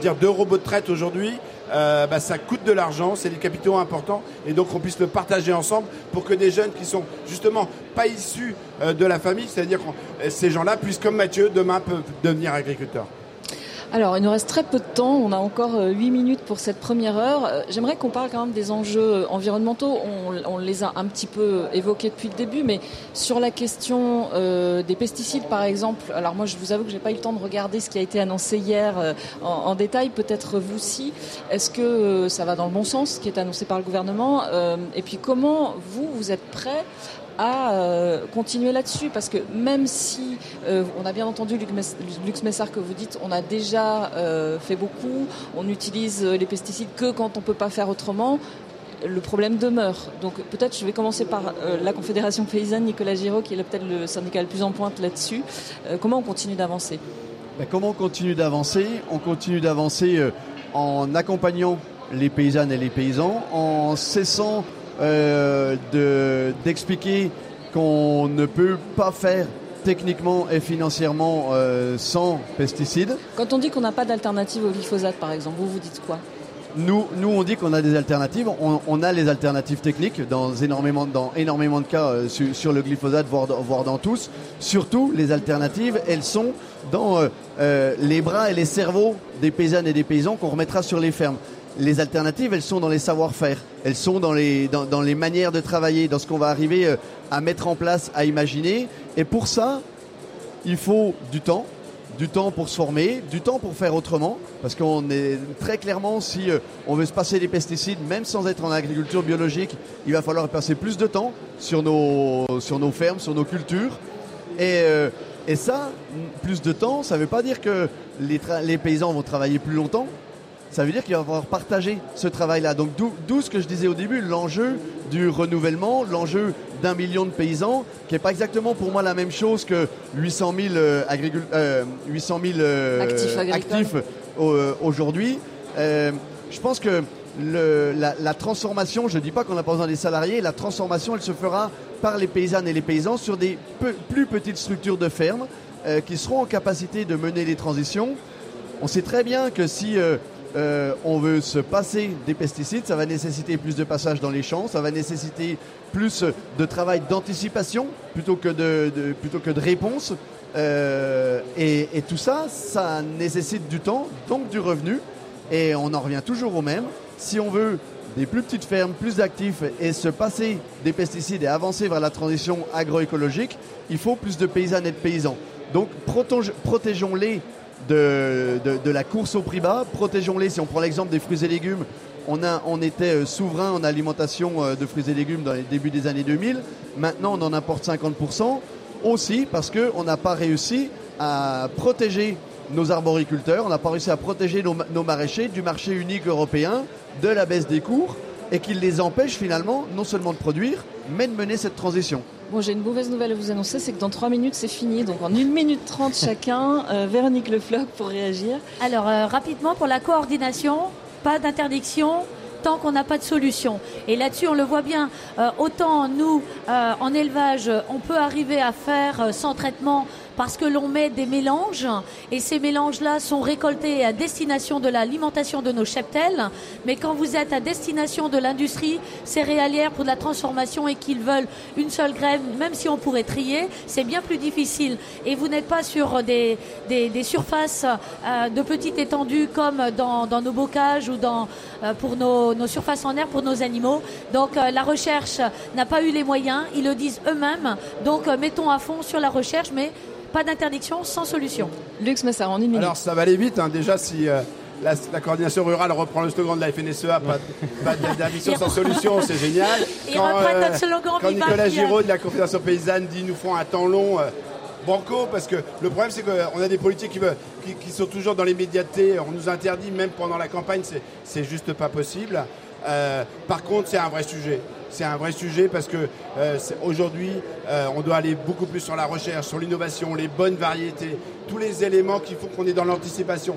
dire deux robots de traite aujourd'hui, euh, bah, ça coûte de l'argent, c'est des capitaux importants, et donc on puisse le partager ensemble pour que des jeunes qui sont justement pas issus euh, de la famille, c'est-à-dire que ces gens-là puissent, comme Mathieu, demain peuvent devenir agriculteurs. Alors, il nous reste très peu de temps. On a encore 8 euh, minutes pour cette première heure. Euh, j'aimerais qu'on parle quand même des enjeux euh, environnementaux. On, les a un petit peu évoqués depuis le début, mais sur la question des pesticides, par exemple. Alors moi, je vous avoue que j'ai pas eu le temps de regarder ce qui a été annoncé hier en, détail. Peut-être vous aussi. Est-ce que ça va dans le bon sens, ce qui est annoncé par le gouvernement Et puis, comment vous, vous êtes prêts à euh, continuer là-dessus parce que même si euh, on a bien entendu Lux Messard que vous dites on a déjà euh, fait beaucoup, on utilise les pesticides que quand on peut pas faire autrement, le problème demeure. Donc peut-être je vais commencer par la Confédération paysanne, Nicolas Giraud, qui est peut-être le syndicat le plus en pointe là-dessus. comment on continue d'avancer? Ben, Comment on continue d'avancer? On continue d'avancer en accompagnant les paysannes et les paysans, en cessant euh, d'expliquer qu'on ne peut pas faire techniquement et financièrement euh, sans pesticides. Quand on dit qu'on n'a pas d'alternative au glyphosate, par exemple, vous vous dites quoi? Nous, nous, on dit qu'on a des alternatives. On, on, a les alternatives techniques dans énormément, dans énormément de cas euh, sur, sur, le glyphosate, voire, voire, dans tous. Surtout, les alternatives, elles sont dans euh, les bras et les cerveaux des paysannes et des paysans qu'on remettra sur les fermes. Les alternatives, elles sont dans les savoir-faire. Elles sont dans les, manières de travailler, dans ce qu'on va arriver euh, à mettre en place, à imaginer. Et pour ça, il faut du temps, du temps pour se former, du temps pour faire autrement, parce qu'on est très clairement, si euh, on veut se passer des pesticides, même sans être en agriculture biologique, il va falloir passer plus de temps sur nos, fermes, sur nos cultures. Et, euh, et ça, plus de temps, ça ne veut pas dire que les paysans vont travailler plus longtemps, ça veut dire qu'il va falloir partager ce travail-là. Donc d'où ce que je disais au début, l'enjeu du renouvellement, l'enjeu d'un million de paysans, qui n'est pas exactement pour moi la même chose que 800 000, euh, euh, 800 000 euh, actifs, actifs aujourd'hui. Euh, je pense que le, la, la, transformation, je ne dis pas qu'on n'a pas besoin des salariés, la transformation, elle se fera par les paysannes et les paysans sur des peu, plus petites structures de fermes euh, qui seront en capacité de mener les transitions. On sait très bien que si euh, on veut se passer des pesticides, ça va nécessiter plus de passage dans les champs, ça va nécessiter plus de travail d'anticipation plutôt que de, plutôt que de réponse. Euh, et, et, tout ça, ça nécessite du temps, donc du revenu. Et on en revient toujours au même. Si on veut des plus petites fermes, plus d'actifs et se passer des pesticides et avancer vers la transition agroécologique, il faut plus de paysannes et de paysans. Donc protégeons-les de, de, la course au prix bas. Protégeons-les. Si on prend l'exemple des fruits et légumes, on, a, on était souverain en alimentation de fruits et légumes dans les débuts des années 2000. Maintenant, on en importe 50%. Aussi parce qu'on n'a pas réussi à protéger nos arboriculteurs, on n'a pas réussi à protéger nos, nos, maraîchers du marché unique européen, de la baisse des cours, et qui les empêche finalement non seulement de produire, mais de mener cette transition. Bon, j'ai une mauvaise nouvelle à vous annoncer, c'est que dans 3 minutes, c'est fini. Donc en 1 minute 30 chacun, <laughs> euh, Véronique Lefloc pour réagir. Alors, euh, rapidement, pour la coordination, pas d'interdiction tant qu'on n'a pas de solution. Et là-dessus, on le voit bien, euh, autant nous, euh, en élevage, on peut arriver à faire sans traitement parce que l'on met des mélanges et ces mélanges-là sont récoltés à destination de l'alimentation de nos cheptels. Mais quand vous êtes à destination de l'industrie céréalière pour de la transformation et qu'ils veulent une seule graine, même si on pourrait trier, c'est bien plus difficile. Et vous n'êtes pas sur des, des, des surfaces euh, de petites étendues comme dans, dans nos bocages ou dans, euh, pour nos, nos, surfaces en air pour nos animaux. Donc euh, la recherche n'a pas eu les moyens, ils le disent eux-mêmes. Donc mettons à fond sur la recherche, mais pas d'interdiction sans solution. Lux Messard, en une minute. Alors ça va aller vite, hein. déjà si euh, la, la, coordination rurale reprend le slogan de la FNSEA, pas, pas d'interdiction sans solution, c'est génial. <laughs> Et quand, euh, slogan quand Nicolas Giraud de la Confédération Paysanne dit nous ferons un temps long, euh, banco, parce que le problème c'est qu'on a des politiques qui, veulent, qui, qui, sont toujours dans l'immédiateté, on nous interdit même pendant la campagne, c'est juste pas possible. Euh, par contre, c'est un vrai sujet c'est un vrai sujet parce que euh, aujourd'hui, euh, on doit aller beaucoup plus sur la recherche, sur l'innovation, les bonnes variétés, tous les éléments qui font qu'on est dans l'anticipation.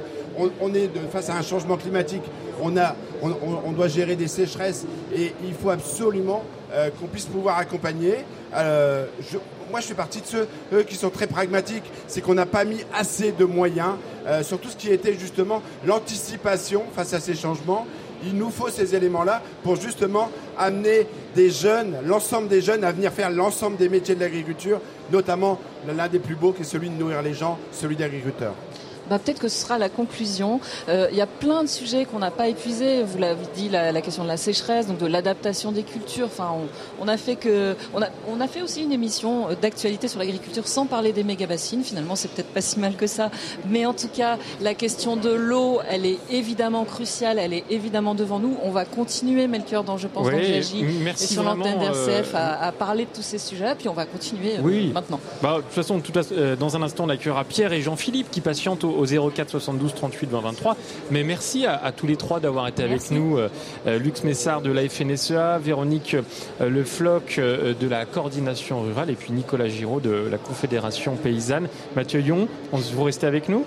On, est face à un changement climatique, on, doit gérer des sécheresses et il faut absolument euh, qu'on puisse pouvoir accompagner. Moi, je fais partie de ceux eux, qui sont très pragmatiques. C'est qu'on n'a pas mis assez de moyens sur tout ce qui était justement l'anticipation face à ces changements il nous faut ces éléments-là pour justement amener des jeunes, l'ensemble des jeunes à venir faire l'ensemble des métiers de l'agriculture, notamment l'un des plus beaux qui est celui de nourrir les gens, celui d'agriculteur bah, peut-être que ce sera la conclusion. Euh, il y a plein de sujets qu'on n'a pas épuisés. Vous l'avez dit, la, la, question de la sécheresse, donc de l'adaptation des cultures. Enfin, on, on, a fait que, on a, on a fait aussi une émission d'actualité sur l'agriculture sans parler des méga bassines. Finalement, c'est peut-être pas si mal que ça. Mais en tout cas, la question de l'eau, elle est évidemment cruciale. Elle est évidemment devant nous. On va continuer, Melchior, dans je pense, oui, dans et sur l'antenne d'RCF, euh... à, à, parler de tous ces sujets-là. Puis on va continuer oui. euh, maintenant. Bah, de toute façon, tout à, dans un instant, on accueillera Pierre et Jean-Philippe qui patientent au, au 04 72 38 20 23. Mais merci à, à tous les trois d'avoir été merci. avec nous. Euh, Lux Messard de la FNSEA, Véronique euh, Le Floc euh, de la coordination rurale et puis Nicolas Giraud de la Confédération paysanne. Mathieu Yon, on, vous restez avec nous?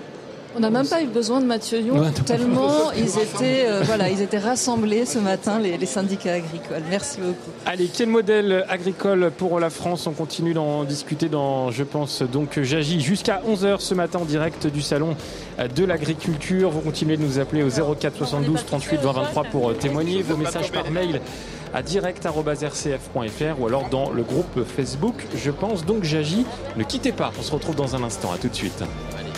On n'a même pas eu besoin de Mathieu Lyon, Ouais, tellement ils étaient, euh, voilà, ils étaient rassemblés ce matin, les, les syndicats agricoles. Merci beaucoup. Allez, quel modèle agricole pour la France On continue d'en discuter dans, je pense, donc j'agis jusqu'à 11h ce matin en direct du salon de l'agriculture. Vous continuez de nous appeler au 04 72 38 20 23 pour témoigner. Vos messages par mail à direct.rcf.fr ou alors dans le groupe Facebook. Je pense donc j'agis. Ne quittez pas, on se retrouve dans un instant. À tout de suite. Allez.